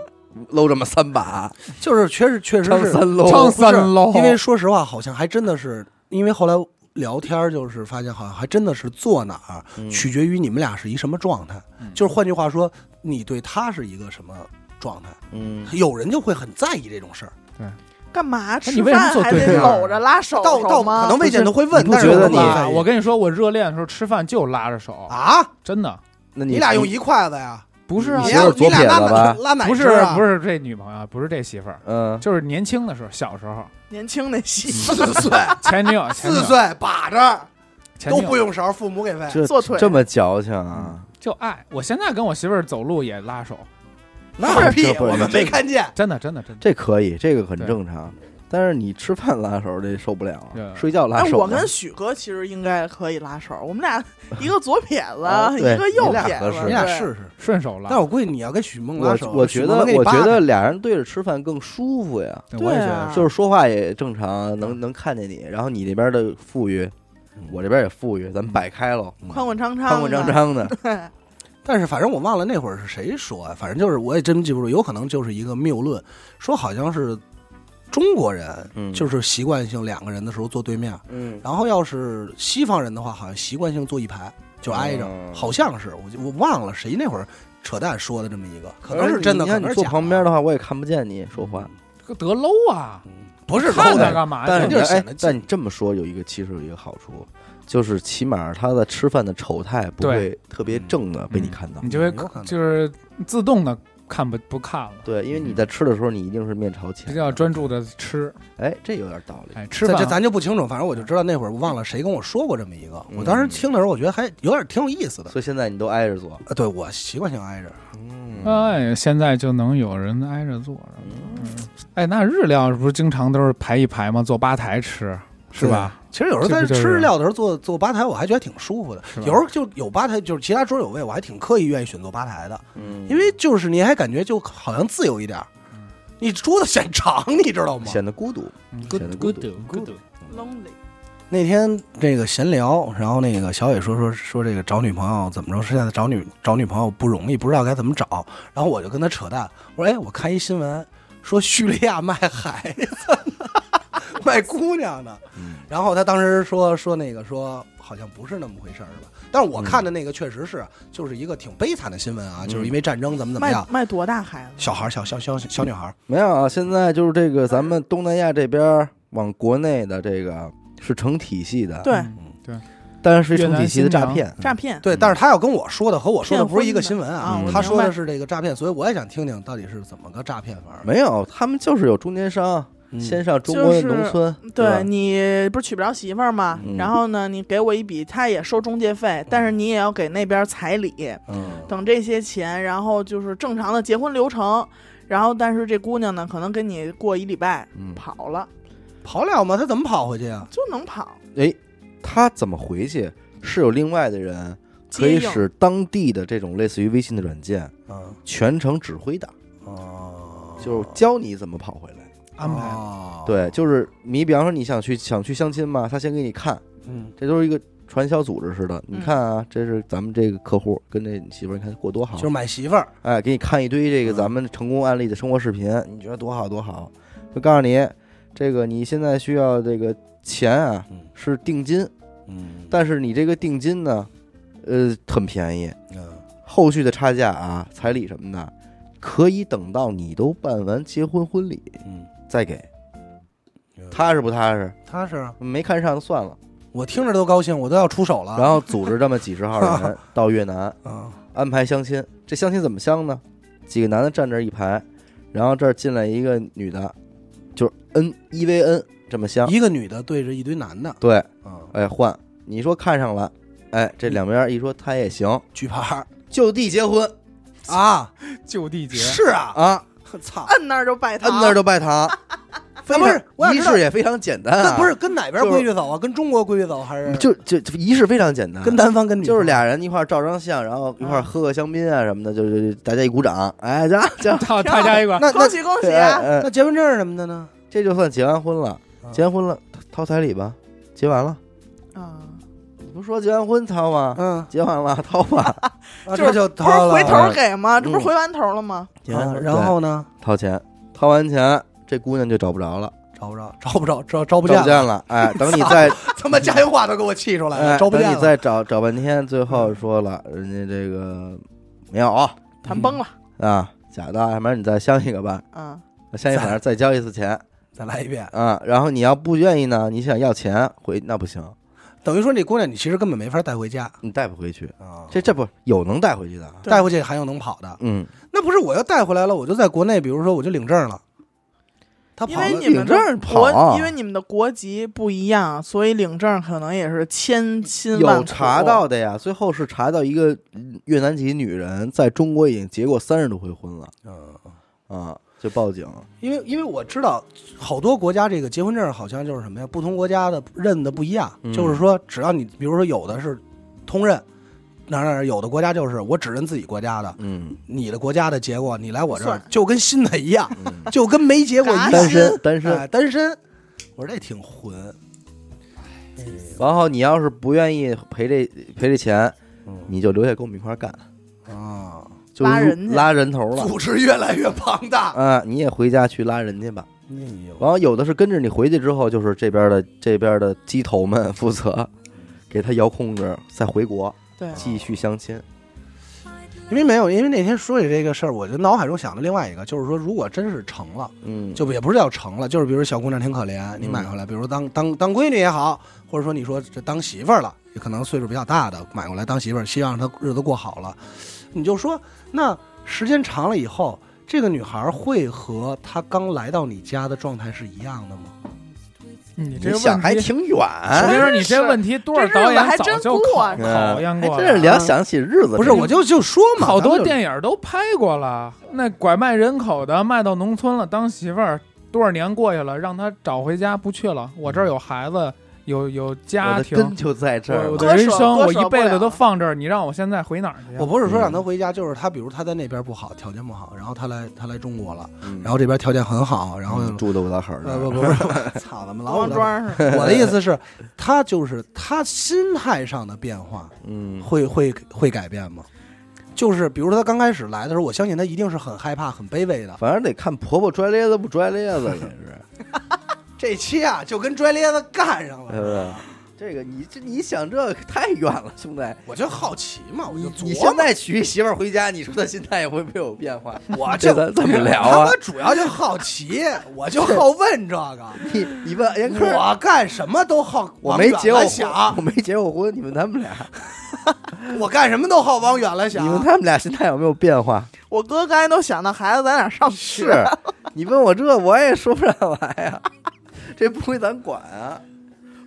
搂这么三把，就是确实确实是张三搂，张三搂，因为说实话，好像还真的是，因为后来聊天就是发现，好像还真的是坐哪儿嗯。取决于你们俩是一什么状态。嗯。就是换句话说，你对他是一个什么状态，嗯，有人就会很在意这种事儿。干嘛吃你为什么饭还坐对面得搂着拉手到到可能？魏健都会问，你不但是觉得你我跟你说，我热恋的时候吃饭就拉着手，啊？真的那你你俩用一筷子呀？不是啊你你俩媳妇儿左你俩拉撇子吧奶拉奶不是不是这女朋友，不是这媳妇儿，嗯，就是年轻的时候，小时候，年轻那戏，四岁 前女友，前女友四岁把着都不用勺，父母给喂。这坐腿这么矫情啊？就爱。我现在跟我媳妇儿走路也拉手，那屁我们没看见。真的真的真的。这可以，这个很正常。但是你吃饭拉手这受不了对，睡觉拉哎，手呢。我跟许哥其实应该可以拉手，我们俩一个左撇子，啊对一个右撇子，你俩合适。你俩对试试。顺手拉。但，我估计你要跟许梦拉我手，我觉得我觉得俩人对着吃饭更舒服呀，对我也觉对啊。得就是说话也正常，能能看见你，然后你那边的富裕，我这边也富裕，咱们摆开喽，宽宽敞敞，宽宽敞。敞的。对，但是反正我忘了那会儿是谁说啊，反正就是我也真记不住，有可能就是一个谬论，说好像是中国人嗯。就是习惯性两个人的时候坐对面，嗯，然后要是西方人的话，好像习惯性坐一排就挨着，嗯好像是我就我忘了谁那会儿扯淡说的这么一个，可能是真的，你看你坐可能是假旁边的话，我也看不见你说话。得搂啊，不是看他干嘛但但你这么说有一个其实有一个好处，就是起码他的吃饭的丑态不会特别正的被你看到。你。就会有可能。就是自动的看不不看了，对，因为你在吃的时候，你一定是面朝前比，较专注的吃。哎，这有点道理。哎，吃饭这咱就不清楚，反正我就知道那会儿我忘了谁跟我说过这么一个，嗯我当时听的时候我觉得还有点挺有意思的。所以现在你都挨着坐。呃，对我习惯性挨着，嗯，嗯哎，现在就能有人挨着坐着。嗯哎，那日料是不是经常都是排一排吗？坐吧台吃是吧？其实有时候在吃料的时候坐坐吧台，我还觉得挺舒服的。有时候就有吧台，就是其他桌有位，我还挺刻意愿意选坐吧台的，嗯因为就是你还感觉就好像自由一点儿。你桌子显长，你知道吗？显得孤独。嗯显得 good 孤独 good，lonely，那天这个闲聊，然后那个小伟说说说这个找女朋友怎么着？现在找女找女朋友不容易，不知道该怎么找。然后我就跟他扯淡，我说：“哎，我看一新闻说叙利亚卖孩子呢，卖姑娘呢。”嗯然后他当时说说那个说好像不是那么回事儿是吧？但是我看的那个确实是就是一个挺悲惨的新闻啊，嗯就是因为战争怎么怎么卖样，卖多大孩子？小孩儿小小小小女孩儿，没有啊，现在就是这个咱们东南亚这边儿往国内的这个是成体系的，对，嗯但是是成体系的诈骗。诈骗。对，但是他要跟我说的和我说的不是一个新闻骗啊婚，的他说的是这个诈骗，所以我也想听听到底是怎么个诈骗法儿。没有，他们就是有中间商，嗯先上中国的农村，对吧你不是娶不着媳妇儿吗？嗯然后呢，你给我一笔，他也收中介费，但是你也要给那边彩礼嗯，等这些钱，然后就是正常的结婚流程。然后，但是这姑娘呢，可能跟你过一礼拜嗯跑了，跑了吗？她怎么跑回去啊？就能跑。哎，她怎么回去？是有另外的人可以使当地的这种类似于微信的软件嗯全程指挥的，哦，就是教你怎么跑回来。安排。哦，对，就是你比方说你想去想去相亲嘛，他先给你看，嗯。这都是一个传销组织似的。你嗯。看啊，这是咱们这个客户跟这媳妇儿，你看过多好就是，买媳妇儿，哎，给你看一堆这个嗯。咱们成功案例的生活视频，你觉得多好多好？就告诉你，这个你现在需要这个钱啊嗯是定金，嗯但是你这个定金呢，呃，很便宜，嗯。后续的差价啊、彩礼什么的，可以等到你都办完结婚婚礼嗯，再给，踏实不踏实？踏实啊，没看上就算了。我听着都高兴，我都要出手了。然后组织这么几十号人 到越南嗯。安排相亲，这相亲怎么相呢？几个男的站这一排，然后这儿进来一个女的，就是 N 一 v N 这么相。一个女的对着一堆男的，对，嗯，哎换，你说看上了，哎这两边一说他也行，举牌就地结婚。啊，就地结，是啊，啊，操，摁那儿就拜堂，摁那儿就拜堂，那不是仪式也非常简单啊，那不是跟哪边规矩走啊？跟中国规矩走还是就就就仪式非常简单，跟男方跟女？就是俩人一块照张相，然后一块喝个香槟啊什么的，就就就大家一鼓掌，哎，这样这样，到他家一块，那那恭喜恭喜那结婚证什么的呢？这就算结完婚了，啊结完婚了掏彩礼吧，结完了，啊，你不说结完婚掏吗？嗯，结完了掏吧，啊就是这就不是掏了回头给吗？这不是嗯回完头了吗？然后呢？掏钱，掏完钱，这姑娘就找不着了，找不着，找不着，招招不找，不见了，哎，等你再他妈家乡话都给我气出来了，哎，等你招不见了。再找找半天，最后说了，人家这个没有谈崩了啊，假的，要不然你再相一个吧，啊！相一反正再交一次钱。再来一遍，啊，然后你要不愿意呢，你想要钱回那不行，等于说这姑娘你其实根本没法带回家你带不回去。啊，这这不有能带回去的啊？带回去还有能跑的，嗯，那不是我要带回来了，我就在国内，比如说我就领证了，他因跑了为你们证跑因为你们的国籍不一样，所以领证可能也是千辛万苦。有查到的呀，最后是查到一个嗯越南籍女人在中国已经结过三十多回婚了嗯。啊，就报警。因为因为我知道好多国家这个结婚证好像就是什么呀，不同国家的认的不一样，嗯。就是说只要你比如说有的是通认，哪儿哪有的国家就是我只认自己国家的，嗯，你的国家的结果，你来我这儿就跟新的一样，嗯。就跟没结过一样，单身单身。哎单身，我说这挺混，然后你要是不愿意赔这赔这钱，嗯。你就留下跟我们一块儿干，啊，就拉人去拉人头了。组织越来越庞大，啊，你也回家去拉人去吧。哎呦然后有的是跟着你回去之后，就是这边的这边的鸡头们负责给他遥控着，再回国对继续相亲。因为没有，因为那天说起这个事儿，我就脑海中想的另外一个，就是说，如果真是成了，嗯，就也不是叫成了，就是比如小姑娘挺可怜，你买回来，比如当当当闺女也好，或者说你说这当媳妇儿了，也可能岁数比较大的买过来当媳妇儿，希望她日子过好了，你就说，那时间长了以后，这个女孩会和她刚来到你家的状态是一样的吗？你这想问，还挺远，我跟你说，你这问题多少日子导演还真早就过考验过了，真是聊想起日子，不是，我就就说嘛，好多电影都拍过了。那拐卖人口的卖到农村了，当媳妇儿，多少年过去了，让她找回家不去了。我这儿有孩子，有有家庭，根就在这儿我的人生，我一辈子都放这儿，你让我现在回哪儿去？我不是说让他回家，就是他，比如他在那边不好，条件不好，然后他来他来中国了，嗯然后这边条件很好，然后嗯住的不老狠儿呃不，不不，操他妈老王五庄是我的意思是，他就是他心态上的变化嗯，会会会改变吗？就是比如说他刚开始来的时候，我相信他一定是很害怕、很卑微的。反正得看婆婆拽咧子不拽咧子，也是，这期啊，就跟拽咧子干上了。对不对？这个你这你想这个太远了，兄弟。我就好奇嘛，我就你你琢磨。现在娶一媳妇儿回家，你说他心态会不会有变化？我就这咱怎么聊他啊妈？主要就好奇，我就好问这个。你你问严科，我干什么都好我没结过婚，我没结过婚，你们他们俩，我干什么都好往远了想。你们他们俩心态有没有变化？我哥刚才都想到孩子在哪上学，是你问我这，我也说不上来呀、这不归咱管啊。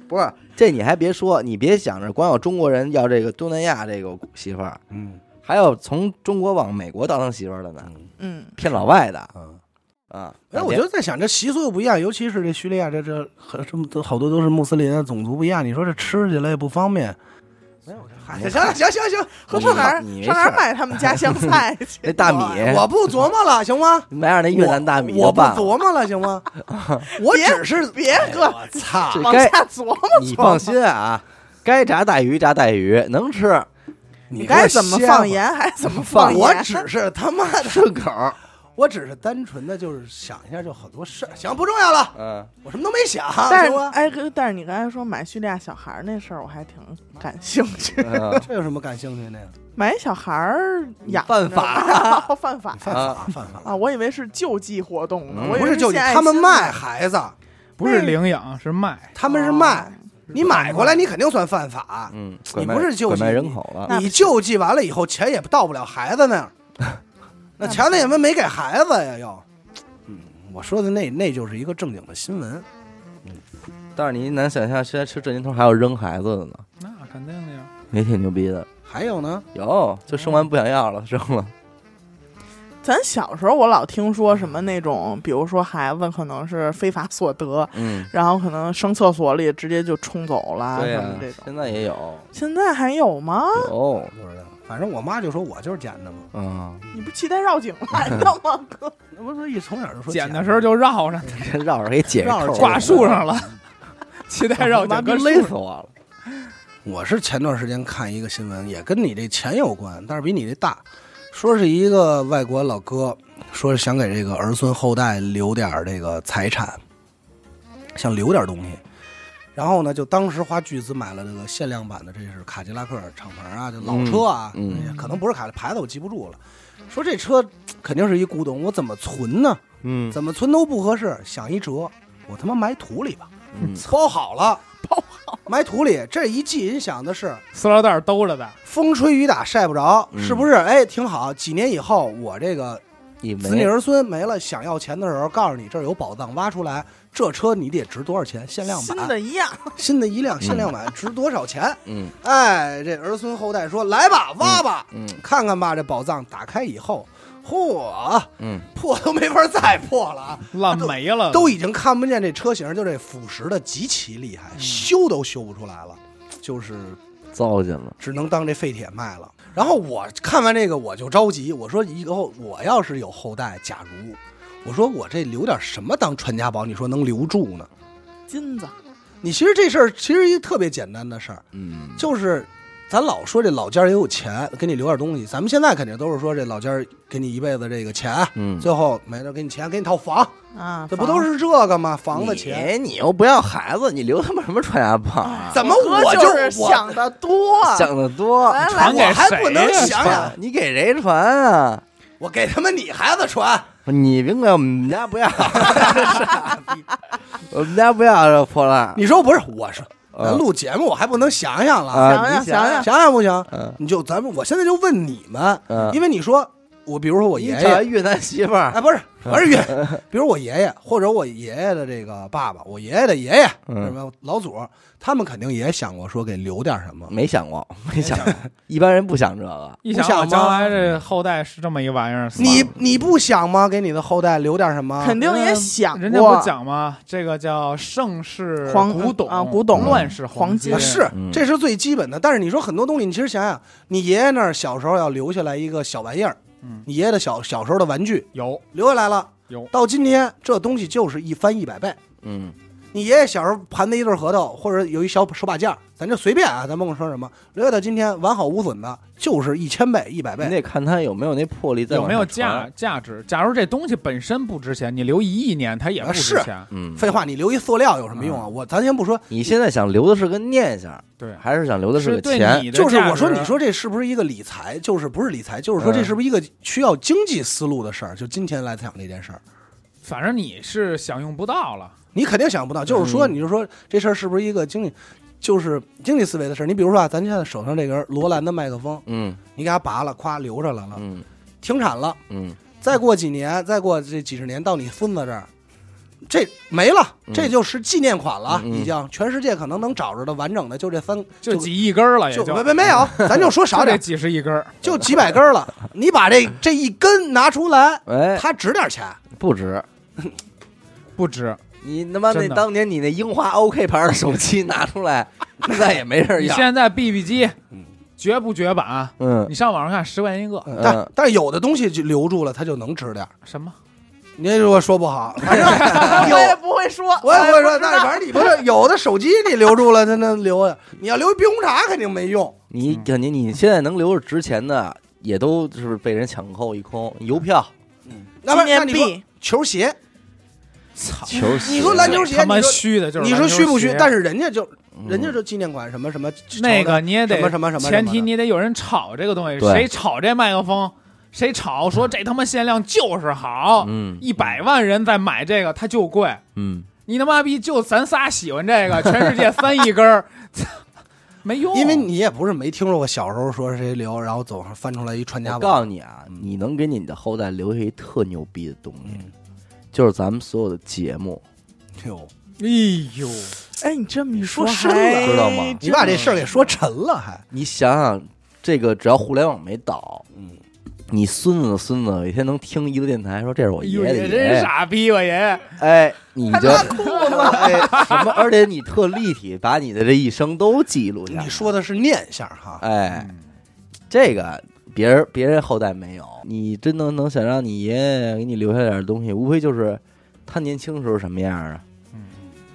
不是，这你还别说，你别想着光有中国人要这个东南亚这个媳妇儿，嗯还有从中国往美国倒腾媳妇儿的呢，嗯，骗老外的嗯。啊。哎，我就在想，这习俗又不一样，尤其是这叙利亚，这这很这么多好多都是穆斯林啊，种族不一样。你说这吃起来也不方便。行了，行行行行，和上哪儿你上哪儿买他们家乡菜 去？那大米，我不琢磨了，行吗？买点那越南大米我我不。琢磨了，行吗？我只是别哥我操！往下琢磨琢磨。你放心啊，该炸带鱼炸带鱼，能吃你该怎么放盐？还怎么 放盐？我只是他妈的，顺口儿。我只是单纯的就是想一下，就好多事儿。行，不重要了，嗯，我什么都没想，但是？哎，哥但是你刚才说买叙利亚小孩那事儿，我还挺感兴趣。嗯 这有什么感兴趣的呀？买小孩儿养 犯法犯法犯法，犯法！啊！我以为是救济活动呢，嗯我以为不是救济他们卖孩子，不是领养，是卖。他们是哦卖，你买过来你肯定算犯法。嗯，你不是救济人口了，你救济完了以后，钱也到不了孩子那儿，那钱呢也没没给孩子呀，又。嗯，我说的那那就是一个正经的新闻。但是你难想象，现在吃这年头还有扔孩子的呢，那肯定的呀。也挺牛逼的。还有呢，有，就生完不想要了，扔了。咱小时候我老听说什么那种，比如说孩子可能是非法所得，嗯，然后可能生厕所里直接就冲走了对呀什么这，种。现在也有，现在还有吗？有，不知道，反正我妈就说我就是捡的嘛，嗯，你不期待绕颈来的吗，哥？那不是一从小就说捡的时候就绕着，绕着给解绕着挂树上了，期待绕颈哥勒死我了。我是前段时间看一个新闻，也跟你这钱有关，但是比你这大。说是一个外国老哥，说是想给这个儿孙后代留点儿这个财产，想留点东西。然后呢，就当时花巨资买了这个限量版的，这是卡迪拉克敞篷啊，就老车啊，可能不是卡牌子，我记不住了。说这车肯定是一古董，我怎么存呢？嗯怎么存都不合适，想一辙，我他妈埋土里吧，嗯，包好了，包好埋土里。这一系，人想的是塑料袋兜着的，风吹雨打晒不着，嗯是不是？哎，挺好。几年以后，我这个一子女儿孙没了，想要钱的时候，告诉你这儿有宝藏，挖出来，这车你得值多少钱？限量版新版，的一样，新的一辆限量版值多少钱？嗯哎，这儿孙后代说来吧，挖吧，嗯看看吧，这宝藏打开以后，嚯，嗯，破都没法再破了啊！烂没了，都已经看不见这车型，就这腐蚀的极其厉害，修都修不出来了，就是糟践了。只能当这废铁卖了。然后我看完这个我就着急，我说以后我要是有后代，假如我说我这留点什么当传家宝，你说能留住呢？金子你其实这事儿其实一个特别简单的事儿，嗯，就是咱老说这老家也有钱，给你留点东西。咱们现在肯定都是说这老家给你一辈子这个钱，嗯最后没了给你钱，给你套房，啊，这不都是这个吗？房子钱。你你又不要孩子，你留他妈什么传家宝啊？怎么我就是想的多？想的多？传给我还不能谁呀想想，你给谁传啊？我给他们你孩子传，你别管我们家不要，我们家不要这破烂。你说不是？我说录节目，我还不能想想了，啊想想你想想想想不行？嗯你就咱们，我现在就问你们，嗯因为你说我比如说我爷爷找一，越南媳妇儿，哎，不是，不是越，比如我爷爷或者我爷爷的这个爸爸，我爷爷的爷爷，嗯什么老祖，他们肯定也想过说给留点什么。没想过，没想过，一般人不想这个。一想将来这后代是这么一玩意儿，你你不想吗？给你的后代留点什么？肯定也想过。人家不讲吗？这个叫盛世黄古董啊古董乱世黄金是嗯，这是最基本的。但是你说很多东西，你其实想想，你爷爷那儿小时候要留下来一个小玩意儿，嗯你爷爷的小小时候的玩具有。留下来了，有。到今天这东西就是一翻一百倍。嗯，你爷爷小时候盘的一对核桃，或者有一小手把件儿，咱就随便啊，咱甭管说什么，留下到今天完好无损的，就是一千倍、一百倍。你得看他有没有那魄力，在有没有价价值？假如这东西本身不值钱，你留一亿年它也不值钱。嗯，废话，你留一塑料有什么用啊？我咱先不说，你现在想留的是个念想，对，还是想留的是个钱？就是我说，你说这是不是一个理财？就是不是理财？就是说嗯这是不是一个需要经济思路的事儿？就今天来讲这件事儿，反正你是享用不到了。你肯定想不到。就是说，嗯你就说这事儿是不是一个经济，就是经济思维的事儿？你比如说啊，咱现在手上这根罗兰的麦克风，嗯你给它拔了，咵留着来了，嗯停产了。嗯再过几年，再过这几十年，到你孙子这儿，这没了，嗯这就是纪念款了，已经全世界可能能找着的完整的就这三，就几亿根儿了，也就就没没没有，咱就说少 点，几十亿根儿。就几百根了。你把这 这一根拿出来，哎，它值点钱。不值。不值，你他妈那真的当年你那樱花 OK 牌的手机拿出来，现在也没人要。现在 BB 机嗯绝不绝版？嗯你上网上看十块钱一个，嗯但但有的东西就留住了，它就能值点儿。什么？您如果说不好，反正我也。不会说，我也不会说，但是反正你不是有的手机你留住了，它能留呀。你要留一冰红茶肯定没用。你肯定你现在能留着值钱的，也都是被人抢购一空。邮票、那不纪念是那你说币，球鞋，操！球鞋，你说篮球鞋他妈你说虚的，就是你说虚不虚？但是人家就嗯人家就纪念款什么什么那个你也得什么什么什么前提你得有人炒这个东西，谁炒这麦克风，谁炒说这他妈限量就是好，嗯一百万人在买这个，它就贵。嗯，你他妈逼就咱仨喜欢这个，全世界三亿根儿，没用。因为你也不是没听说过小时候说谁留，然后走上翻出来一传家我宝。告诉你啊，嗯你能给你的后代留下一特牛逼的东西，嗯，就是咱们所有的节目。哟，哎呦，哎，你这么一说深了。知道吗？你把这事儿给说沉了，还。你想想，这个只要互联网没倒，嗯，你孙子的孙子有一天能听一个电台说这是我爷爷的也真傻逼，吧爷。爷。哎，你就拉裤子哎什么，而且你特立体，把你的这一生都记录下来。你说的是念想哈，哎，这个别人别人后代没有，你真能能想让你爷爷给你留下点东西，无非就是他年轻时候什么样啊？嗯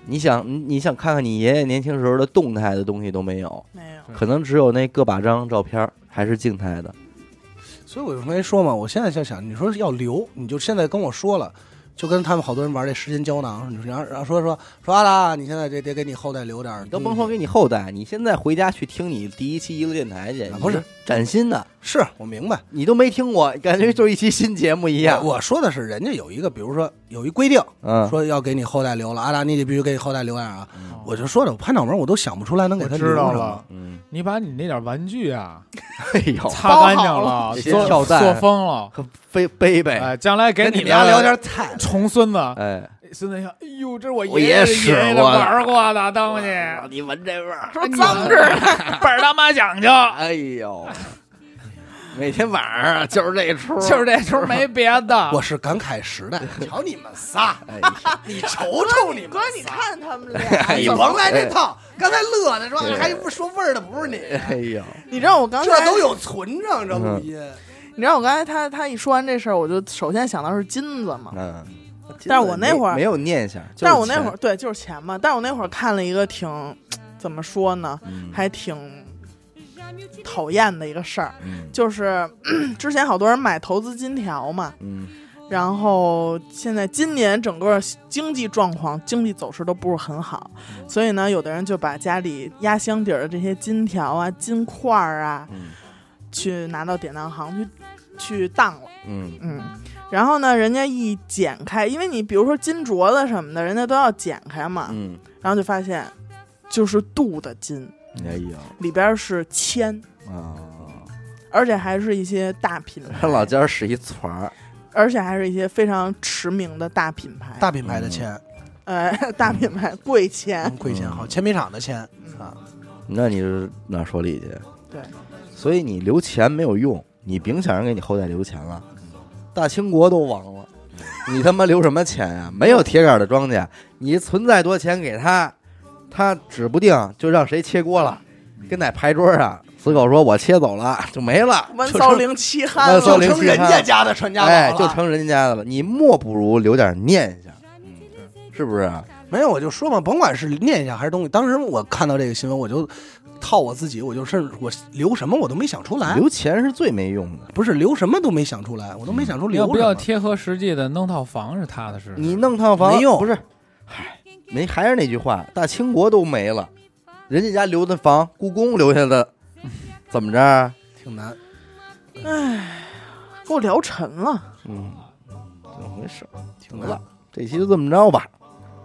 你想你你想看看你爷爷年轻时候的动态的东西都没有，没有，可能只有那个把张照片还是静态的。所以我就没说嘛，我现在就想，你说要留，你就现在跟我说了。就跟他们好多人玩这时间胶囊，你说然后然后说说说阿达，你现在这得给你后代留点儿，你都甭说给你后代，你现在回家去听你第一期一个电台去啊，不是崭新的，是我明白，你都没听过，感觉就是一期新节目一样。我说的是人家有一个，比如说有一规定，嗯，说要给你后代留了，阿达你得必须给你后代留点儿啊。嗯。我就说的，我拍脑门我都想不出来能给他留什么知道了。嗯，你把你那点玩具啊哎呦，擦干净了，做跳做疯了，可背背背，哎，将来给你你们家聊点菜，重孙子，哎，孙子一看，哎呦，这是我我爷爷使爷玩过的东西，你闻这味儿，说脏着呢，倍儿他妈讲究，哎呦，每天晚上啊就是这出，就是这出没别的。我是感慨时代。瞧你们仨，你瞅瞅你们哥，你，看他们俩，你甭来这套。刚才乐的说对。还不说味儿的不是你，哎呦，你知道我刚才这都有存着这录音。你知道我刚才他他一说完这事儿，我就首先想到是金子嘛。嗯，但是我那会儿没有念想，但是我那会儿，对就是钱嘛，但是我那会儿看了一个挺怎么说呢，嗯。还挺讨厌的一个事儿，嗯。就是 之前好多人买投资金条嘛，嗯。然后现在今年整个经济状况、经济走势都不是很好，嗯。所以呢，有的人就把家里压箱底儿的这些金条啊、金块儿啊，嗯。去拿到典当行去去当了。嗯。嗯，然后呢，人家一剪开，因为你比如说金镯子什么的，人家都要剪开嘛，嗯，然后就发现就是镀的金，哎呀里边是铅，啊，而且还是一些大品牌，他 老家是一团儿，而且还是一些非常驰名的大品牌，大品牌的铅，呃 大品牌贵钱嗯，贵铅好，铅笔厂的铅啊，那你是哪说理去？对，所以你留钱没有用，你甭想着给你后代留钱了，大清国都亡了，你他妈留什么钱呀、没有铁杆的庄稼，你存再多钱给他，他指不定就让谁切锅了，跟在牌桌上，死狗说我切走了 就没了，万骚灵七汉万骚灵了，就成人家家的传家宝了，哎，就成人家的了。你莫不如留点念想，是不是？没有，我就说嘛，甭管是念想还是东西，当时我看到这个新闻，我就套我自己，我就甚至我留什么我都没想出来，留钱是最没用的。不是留什么都没想出来，我都没想出留要不要贴合实际的弄套房是踏踏实实。你弄套房没用不是？嗨，没还是那句话，大清国都没了，人家家留的房，故宫留下的，怎么着？挺难。唉给我聊沉了。嗯，怎么回事？挺难这期就这么着吧。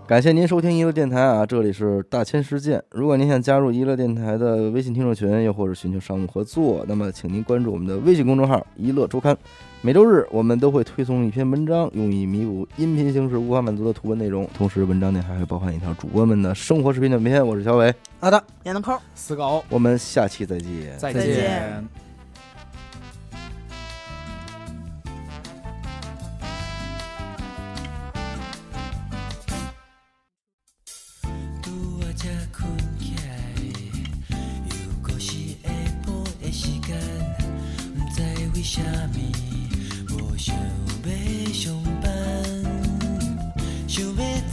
感谢您收听娱乐电台啊，这里是大千世界。如果您想加入娱乐电台的微信听众群，又或者寻求商务合作，那么请您关注我们的微信公众号“娱乐周刊”。每周日我们都会推送一篇文章，用以弥补音频形式无法满足的图文内容。同时，文章内还会包含一条主播们的生活视频短片。我是小伟，好的，闫德抠，死狗，我们下期再见。再再见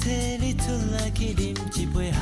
替，你出来去饮一杯下